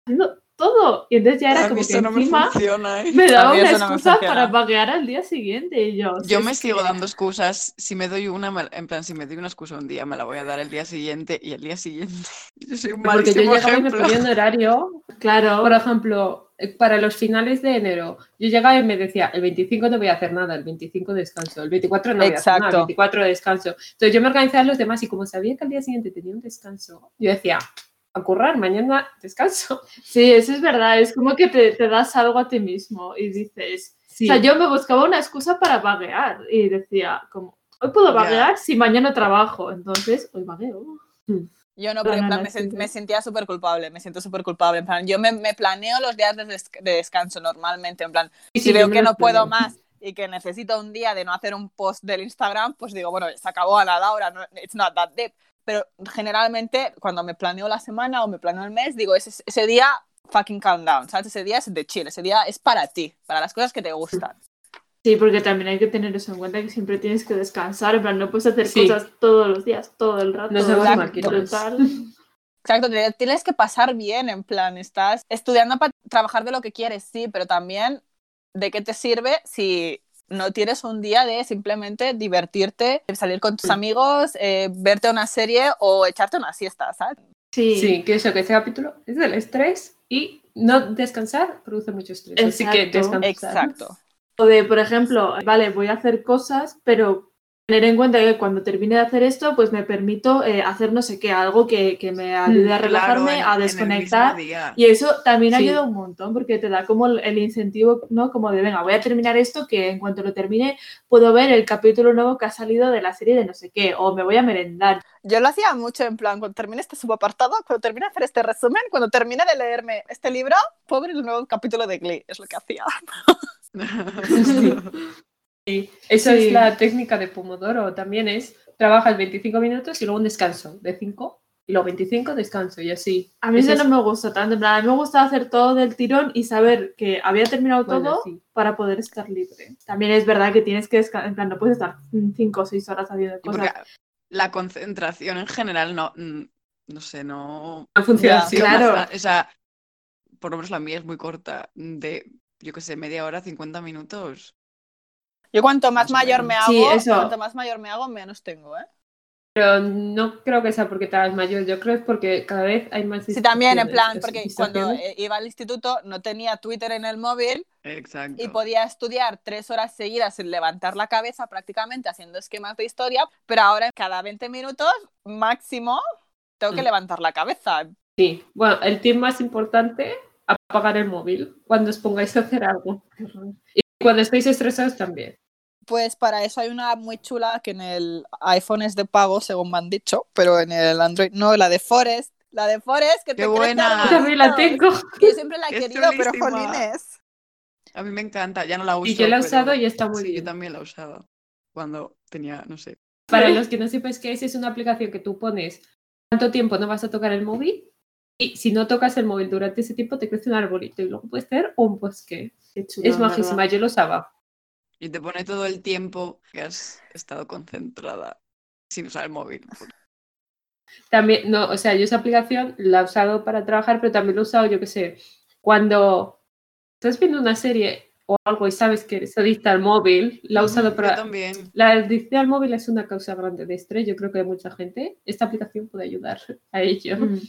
haciendo todo. Y entonces ya era como que eso no me encima funciona, ¿eh? me daba una no excusa para vaguear al día siguiente. Y yo, Yo me sigo que- dando excusas. Si me doy una, en plan, si me doy una excusa un día, me la voy a dar el día siguiente y el día siguiente. Yo soy un Porque yo llegaba y me ponía un horario Claro, Por ejemplo, para los finales de enero, yo llegaba y me decía, el 25 no voy a hacer nada, el 25 descanso, el 24 no voy a hacer nada, el Exacto. 24 descanso. Entonces yo me organizaba los demás y como sabía que al día siguiente tenía un descanso, yo decía, a currar, mañana descanso. sí, eso es verdad. Es como que te, te das algo a ti mismo y dices, Sí, O sea, yo me buscaba una excusa para vaguear y decía, como, hoy puedo vaguear si mañana trabajo. Entonces, hoy vagueo. Yo no, Para porque en plan, nada, me, me sentía súper culpable, me siento súper culpable. En plan, yo me, me planeo los días de, des- de descanso normalmente, en plan, sí, si sí, veo que no puedo planeo. más y que necesito un día de no hacer un post del Instagram, pues digo, bueno, se acabó a la hora, no, it's not that deep. Pero generalmente cuando me planeo la semana o me planeo el mes, digo, ese, ese día fucking calm down, ¿sabes? Ese día es de chill, ese día es para ti, para las cosas que te gustan. Sí, porque también hay que tener eso en cuenta que siempre tienes que descansar. En plan, no puedes hacer Sí. cosas todos los días, todo el rato. No brutal. Exacto, te- tienes que pasar bien, en plan, estás estudiando para trabajar de lo que quieres, sí, pero también de qué te sirve si no tienes un día de simplemente divertirte, salir con tus Mm. amigos, eh, verte una serie o echarte una siesta, ¿sabes? Sí. Sí, que eso, que este capítulo es del estrés y no descansar produce mucho estrés. Así que Exacto. descansar. Exacto. O de, por ejemplo, vale, voy a hacer cosas, pero tener en cuenta que cuando termine de hacer esto, pues me permito eh, hacer no sé qué, algo que, que me ayude a Claro, relajarme, en- a desconectar. Y eso también Sí. ayuda un montón porque te da como el- el incentivo, ¿no? Como de, venga, voy a terminar esto que en cuanto lo termine puedo ver el capítulo nuevo que ha salido de la serie de no sé qué, o me voy a merendar. Yo lo hacía mucho en plan, cuando termine este subapartado, cuando termine de hacer este resumen, cuando termine de leerme este libro, puedo ver el nuevo capítulo de Glee, es lo que hacía. Sí, Eso Sí. es la técnica de Pomodoro. También es, trabajas 25 minutos y luego un descanso de 5 y luego 25 descanso y así. A mí Eso eso es- no me gusta tanto, en plan, a mí me gusta hacer todo del tirón y saber que había terminado Bueno, todo sí. para poder estar libre. También es verdad que tienes que descansar, en plan, no puedes estar 5 o 6 horas haciendo cosas. la concentración en general no, no sé, no... No funciona así. claro. O sea, por lo menos la mía es muy corta, de, yo qué sé, media hora, 50 minutos. Yo cuanto más mayor me hago, Sí, eso. cuanto más mayor me hago, menos tengo, ¿eh? Pero no creo que sea porque te hagas mayor, yo creo que es porque cada vez hay más Sí, también, en plan, porque cuando iba al instituto no tenía Twitter en el móvil Exacto. y podía estudiar tres horas seguidas sin levantar la cabeza prácticamente haciendo esquemas de historia, pero ahora cada 20 minutos máximo tengo que Mm. levantar la cabeza. Sí, bueno, el tip más importante, apagar el móvil cuando os pongáis a hacer algo. Y cuando estéis estresados también. Pues para eso hay una muy chula que en el iPhone es de pago, según me han dicho, pero en el Android no, la de Forest. La de Forest, que ¡Qué te buena! arbolitos. También la tengo. Yo siempre la he Es querido, pero chulísima. jolines. A mí me encanta, ya no la uso. Y yo la he pero- usado y está muy sí, bien. yo también la usaba cuando tenía, no sé. Para los que no sepáis qué es, es una aplicación que tú pones cuánto tiempo no vas a tocar el móvil y si no tocas el móvil durante ese tiempo te crece un arbolito y luego puedes tener un bosque. Qué chulo, Es majísima, yo lo usaba. Y te pone todo el tiempo que has estado concentrada sin usar el móvil. También, no, o sea, yo esa aplicación la he usado para trabajar, pero también lo he usado, yo qué sé, cuando estás viendo una serie o algo y sabes que eres adicta al móvil, la he usado para... Yo también. La adicción al móvil es una causa grande de estrés, yo creo que de mucha gente. Esta aplicación puede ayudar a ello. Mm.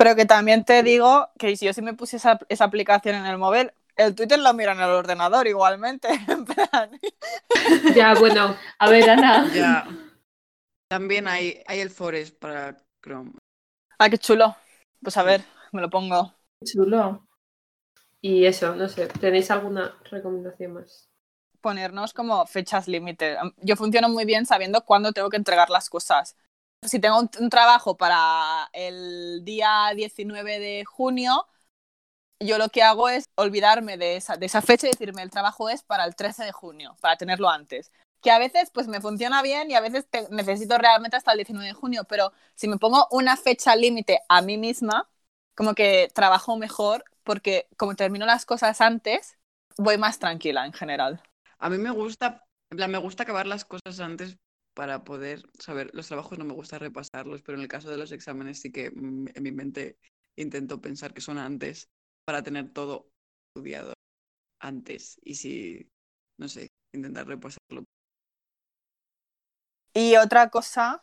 Pero que también te digo que si yo sí me puse esa, esa aplicación en el móvil, el Twitter lo mira en el ordenador igualmente. En plan. Ya, bueno, A ver, Ana. Ya. También hay, hay el Forest para Chrome. Ah, qué chulo. Pues a ver, me lo pongo. Chulo. y eso, no sé, ¿tenéis alguna recomendación más? Ponernos como fechas límite. Yo funciono muy bien sabiendo cuándo tengo que entregar las cosas. Si tengo un, trabajo para el día 19 de junio, yo lo que hago es olvidarme de esa, de esa fecha y decirme el trabajo es para el 13 de junio, para tenerlo antes. Que a veces pues me funciona bien y a veces te- necesito realmente hasta el 19 de junio, pero si me pongo una fecha límite a mí misma, como que trabajo mejor porque como termino las cosas antes, voy más tranquila en general. A mí me gusta, me gusta acabar las cosas antes para poder saber. Los trabajos no me gusta repasarlos, pero en el caso de los exámenes sí que en mi mente intento pensar que son antes para tener todo estudiado antes. Y si, no sé, intentar repasarlo. Y otra cosa,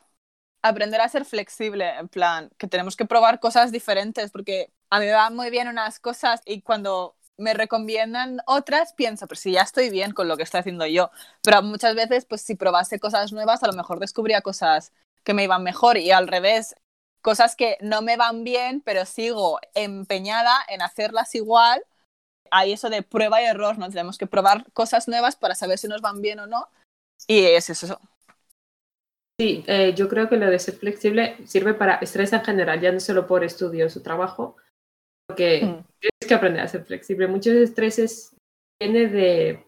aprender a ser flexible, en plan, que tenemos que probar cosas diferentes, porque a mí me van muy bien unas cosas y cuando me recomiendan otras, pienso, pero si ya estoy bien con lo que estoy haciendo yo. Pero muchas veces, pues si probase cosas nuevas, a lo mejor descubría cosas que me iban mejor y al revés, cosas que no me van bien, pero sigo empeñada en hacerlas igual. Hay eso de prueba y error, ¿no? Tenemos que probar cosas nuevas para saber si nos van bien o no. Y es eso. Sí, eh, yo creo que lo de ser flexible sirve para estrés en general, ya no solo por estudios o trabajo, porque Mm. Que aprender a ser flexible. Muchos estreses viene de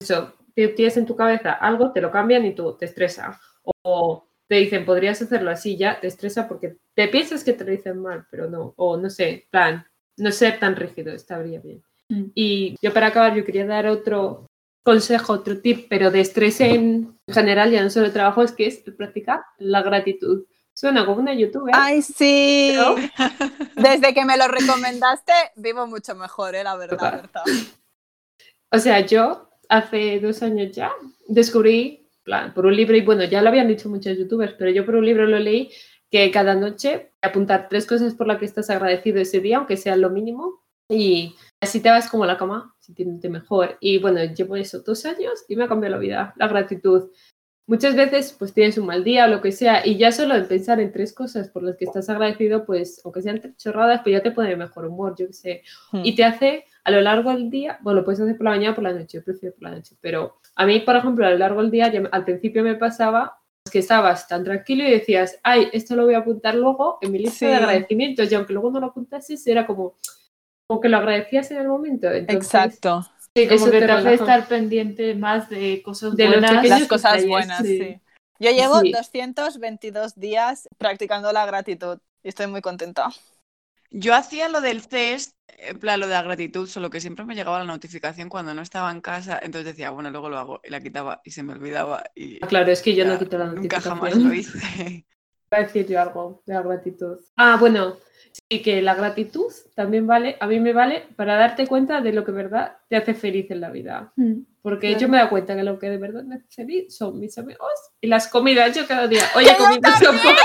eso, tienes en tu cabeza algo, te lo cambian y tú te estresa. O te dicen, podrías hacerlo así, ya te estresa porque te piensas que te lo dicen mal, pero no. O no sé, plan, no ser tan rígido, estaría bien. Mm. Y yo para acabar, yo quería dar otro consejo, otro tip, pero de estrés en general, ya no solo trabajo, es que es practicar la gratitud. Suena como una youtuber. Ay, sí. Desde que me lo recomendaste, vivo mucho mejor, ¿eh? la verdad. Verdad. O sea, yo hace dos años ya descubrí, plan, por un libro, y bueno, ya lo habían dicho muchos youtubers, pero yo por un libro lo leí, que cada noche apuntar tres cosas por las que estás agradecido ese día, aunque sea lo mínimo, y así te vas como a la cama sintiéndote mejor. Y bueno, llevo eso dos años y me ha cambiado la vida, la gratitud. Muchas veces pues tienes un mal día o lo que sea y ya solo en pensar en tres cosas por las que estás agradecido, pues aunque sean tres chorradas, pues ya te pone mejor humor, yo qué sé. Hmm. Y te hace a lo largo del día, bueno, lo puedes hacer por la mañana o por la noche, yo prefiero por la noche, pero a mí, por ejemplo, a lo largo del día, ya al principio me pasaba que estabas tan tranquilo y decías, ay, esto lo voy a apuntar luego en mi lista de agradecimientos, y aunque luego no lo apuntases, era como, como que lo agradecías en el momento. Entonces, Exacto. Sí, como Eso que te hace relaja. estar pendiente más de cosas De los buenas. pequeños Las cosas detalles, buenas, sí. sí. Yo llevo Sí. 222 días practicando la gratitud y estoy muy contenta. Yo hacía lo del test, en plan lo de la gratitud, solo que siempre me llegaba la notificación cuando no estaba en casa, entonces decía, bueno, luego lo hago y la quitaba y se me olvidaba y Ah, Claro, es que yo no ya, quito la nunca notificación. jamás lo hice. Voy a decir yo algo de la gratitud. Ah, bueno, sí que la gratitud también vale, a mí me vale para darte cuenta de lo que de verdad te hace feliz en la vida. Mm. Porque Claro. yo me dado cuenta que lo que de verdad me hace feliz son mis amigos y las comidas. Yo cada día, oye, sopa.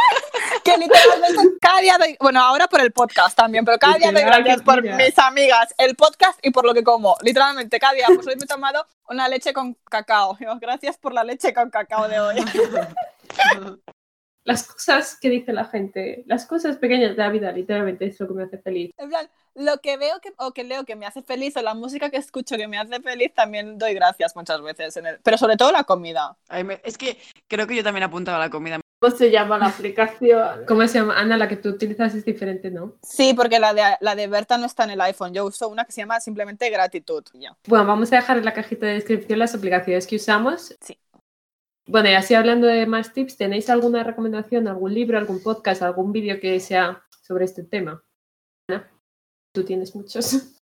Que literalmente cada día doy, bueno, ahora por el podcast también, pero cada día doy gracias por mira. mis amigas, el podcast y por lo que como. Literalmente cada día, pues hoy me he tomado una leche con cacao. Gracias por la leche con cacao de hoy. Las cosas que dice la gente, las cosas pequeñas de la vida, literalmente es lo que me hace feliz. En plan, lo que veo que, o que leo que me hace feliz o la música que escucho que me hace feliz, también doy gracias muchas veces. En el, pero sobre todo la comida. Ay, me- es que creo que yo también apuntaba a la comida. ¿Cómo se llama la aplicación? ¿Cómo se llama? Ana, la que tú utilizas es diferente, ¿no? Sí, porque la de, la de Berta no está en el iPhone. Yo uso una que se llama simplemente gratitud. Ya. Bueno, vamos a dejar en la cajita de descripción las aplicaciones que usamos. Sí. Bueno, y así hablando de más tips, ¿tenéis alguna recomendación, algún libro, algún podcast, algún vídeo que sea sobre este tema? Tú tienes muchos.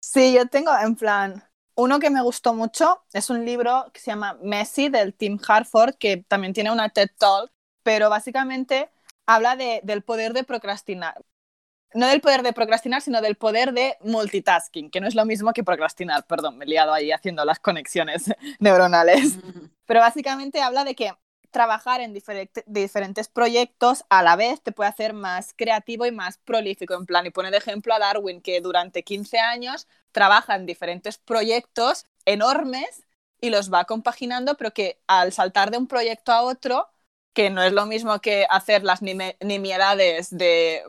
Sí, yo tengo en plan. Uno que me gustó mucho es un libro que se llama Messi del Tim Harford, que también tiene una TED Talk, pero básicamente habla de- del poder de procrastinar. No del poder de procrastinar, sino del poder de multitasking, que no es lo mismo que procrastinar. Perdón, me he liado ahí haciendo las conexiones neuronales. Pero básicamente habla de que trabajar en diferentes proyectos a la vez te puede hacer más creativo y más prolífico. En plan, y pone de ejemplo a Darwin, que durante 15 años trabaja en diferentes proyectos enormes y los va compaginando, pero que al saltar de un proyecto a otro, que no es lo mismo que hacer las nimiedades de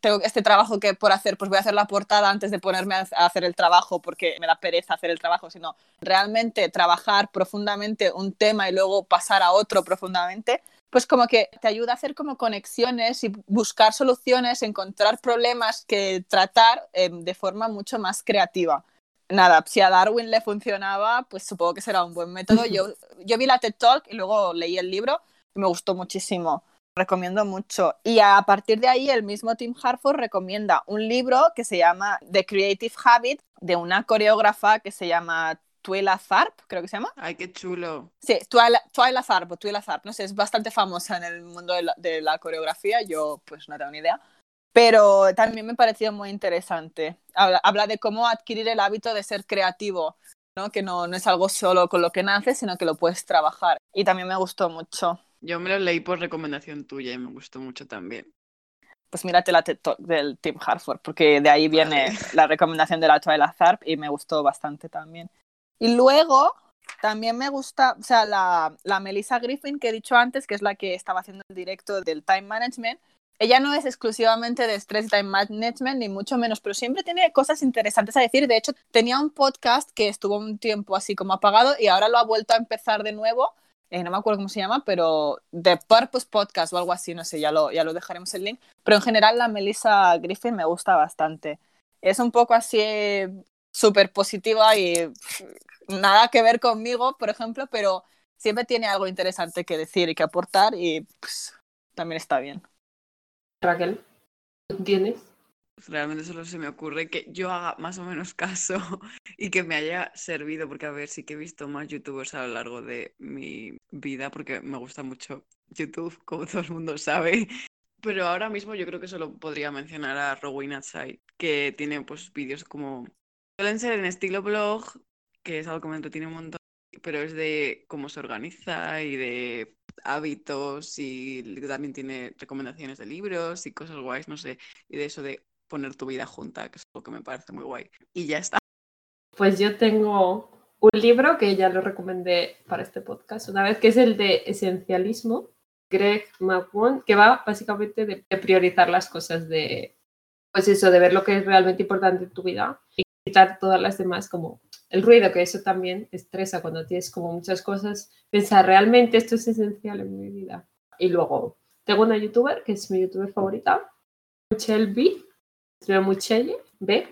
tengo este trabajo que por hacer, pues voy a hacer la portada antes de ponerme a hacer el trabajo porque me da pereza hacer el trabajo, sino realmente trabajar profundamente un tema y luego pasar a otro profundamente, pues como que te ayuda a hacer como conexiones y buscar soluciones, encontrar problemas que tratar eh, de forma mucho más creativa. Nada, si a Darwin le funcionaba, pues supongo que será un buen método. Yo, yo vi la TED Talk y luego leí el libro y me gustó muchísimo recomiendo mucho. Y a partir de ahí, el mismo Tim Harford recomienda un libro que se llama The Creative Habit de una coreógrafa que se llama Tuela Tharp, creo que se llama. Ay, qué chulo. Sí, Tuela, Tuela Tharp o Tuela Tharp, no sé, es bastante famosa en el mundo de la, de la, coreografía, yo pues no tengo ni idea. Pero también me pareció muy interesante. Habla, habla de cómo adquirir el hábito de ser creativo, ¿no? que no, no es algo solo con lo que naces, sino que lo puedes trabajar. Y también me gustó mucho. Yo me lo leí por recomendación tuya y me gustó mucho también. Pues mírate la TED Talk del Tim Harford, porque de ahí viene la recomendación de la Twilight Zarp y me gustó bastante también. Y luego también me gusta, o sea, la, la Melissa Griffin que he dicho antes, que es la que estaba haciendo el directo del Time Management, ella no es exclusivamente de Stress Time Management, ni mucho menos, pero siempre tiene cosas interesantes a decir. De hecho, tenía un podcast que estuvo un tiempo así como apagado y ahora lo ha vuelto a empezar de nuevo eh, no me acuerdo cómo se llama, pero The Purpose Podcast o algo así, no sé, ya lo, ya lo dejaremos el link. Pero en general la Melissa Griffin me gusta bastante. Es un poco así súper positiva y nada que ver conmigo, por ejemplo, pero siempre tiene algo interesante que decir y que aportar y pues, también está bien. Raquel, ¿tienes? Realmente solo se me ocurre que yo haga más o menos caso y que me haya servido, porque a ver, sí que he visto más youtubers a lo largo de mi vida, porque me gusta mucho YouTube, como todo el mundo sabe. Pero ahora mismo yo creo que solo podría mencionar a Rowena Side, que tiene pues vídeos como... Suelen ser en estilo blog, que es algo que me entretiene un montón, pero es de cómo se organiza y de hábitos y también tiene recomendaciones de libros y cosas guays, no sé, y de eso de poner tu vida junta, que es algo que me parece muy guay. Y ya está. Pues yo tengo un libro que ya lo recomendé para este podcast una vez, que es el de Esencialismo, Greg McWon, que va básicamente de, priorizar las cosas, de, pues eso, de ver lo que es realmente importante en tu vida y quitar todas las demás como el ruido, que eso también estresa cuando tienes como muchas cosas, pensar realmente esto es esencial en mi vida. Y luego tengo una youtuber que es mi youtuber favorita, Michelle Muchelle, ¿ve?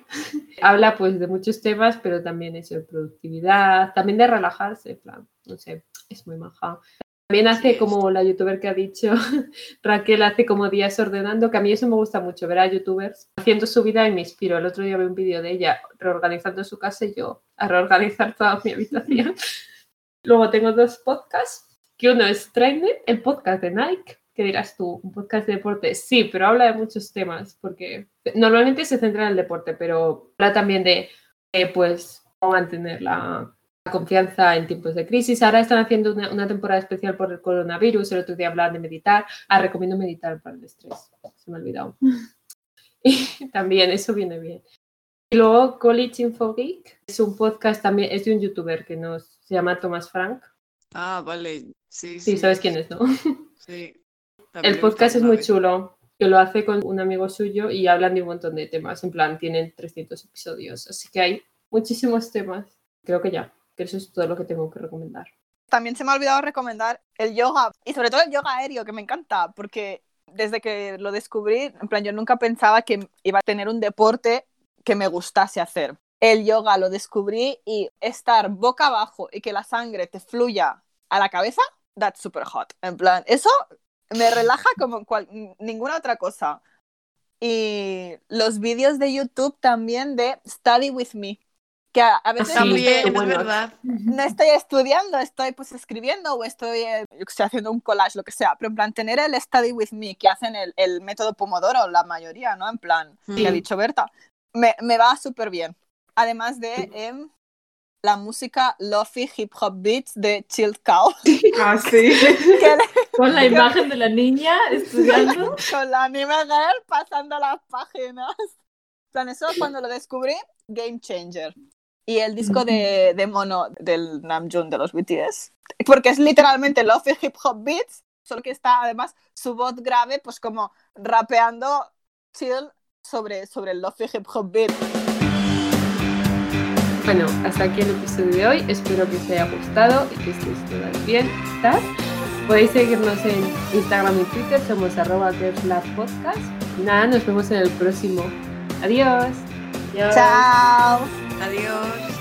Habla pues de muchos temas, pero también eso de productividad, también de relajarse, plan, no sé, es muy maja. También hace como la youtuber que ha dicho, Raquel hace como días ordenando, que a mí eso me gusta mucho, ver a youtubers haciendo su vida y me inspiro. El otro día vi un vídeo de ella reorganizando su casa y yo a reorganizar toda mi habitación. Luego tengo dos podcasts, que uno es Trended, el podcast de Nike, ¿qué dirás tú? ¿Un podcast de deporte? Sí, pero habla de muchos temas, porque normalmente se centra en el deporte, pero habla también de, eh, pues, cómo mantener la, confianza en tiempos de crisis. Ahora están haciendo una, temporada especial por el coronavirus, el otro día hablaban de meditar. Ah, recomiendo meditar para el estrés, se me ha olvidado. y también eso viene bien. Y luego College Info Geek es un podcast también, es de un youtuber que nos se llama Thomas Frank. Ah, vale, sí, sí. Sí, sabes quién es, ¿no? Sí. El podcast es muy chulo, que lo hace con un amigo suyo y hablan de un montón de temas. En plan, tienen 300 episodios, así que hay muchísimos temas. Creo que ya, que eso es todo lo que tengo que recomendar. También se me ha olvidado recomendar el yoga y sobre todo el yoga aéreo, que me encanta, porque desde que lo descubrí, en plan, yo nunca pensaba que iba a tener un deporte que me gustase hacer. El yoga lo descubrí y estar boca abajo y que la sangre te fluya a la cabeza, that's super hot. En plan, eso me relaja como ninguna otra cosa. Y los vídeos de YouTube también de Study With Me, que a, a veces También, es bueno. verdad. no estoy estudiando, estoy pues escribiendo o estoy, eh, yo que sé, haciendo un collage, lo que sea, pero en plan tener el study with me que hacen el, el método Pomodoro, la mayoría, ¿no? En plan, que ha Sí. dicho Berta, me, me va súper bien. Además de em, la música Lofi Hip Hop Beats de Chilled Cow, Ah, sí. le- Con la imagen de la niña estudiando. con la anime girl pasando las páginas. Plan, eso cuando lo descubrí, game changer. Y el disco de, de mono del Namjoon de los BTS, porque es literalmente Lofi Hip Hop Beats, solo que está además su voz grave, pues como rapeando chill sobre, sobre el Lofi Hip Hop Beat. Bueno, hasta aquí el episodio de hoy. Espero que os haya gustado y que estéis todas bien. ¿estás? Podéis seguirnos en Instagram y Twitter, somos arroba Podcast. Y nada, nos vemos en el próximo. Adiós. Adiós. Chao. Adiós.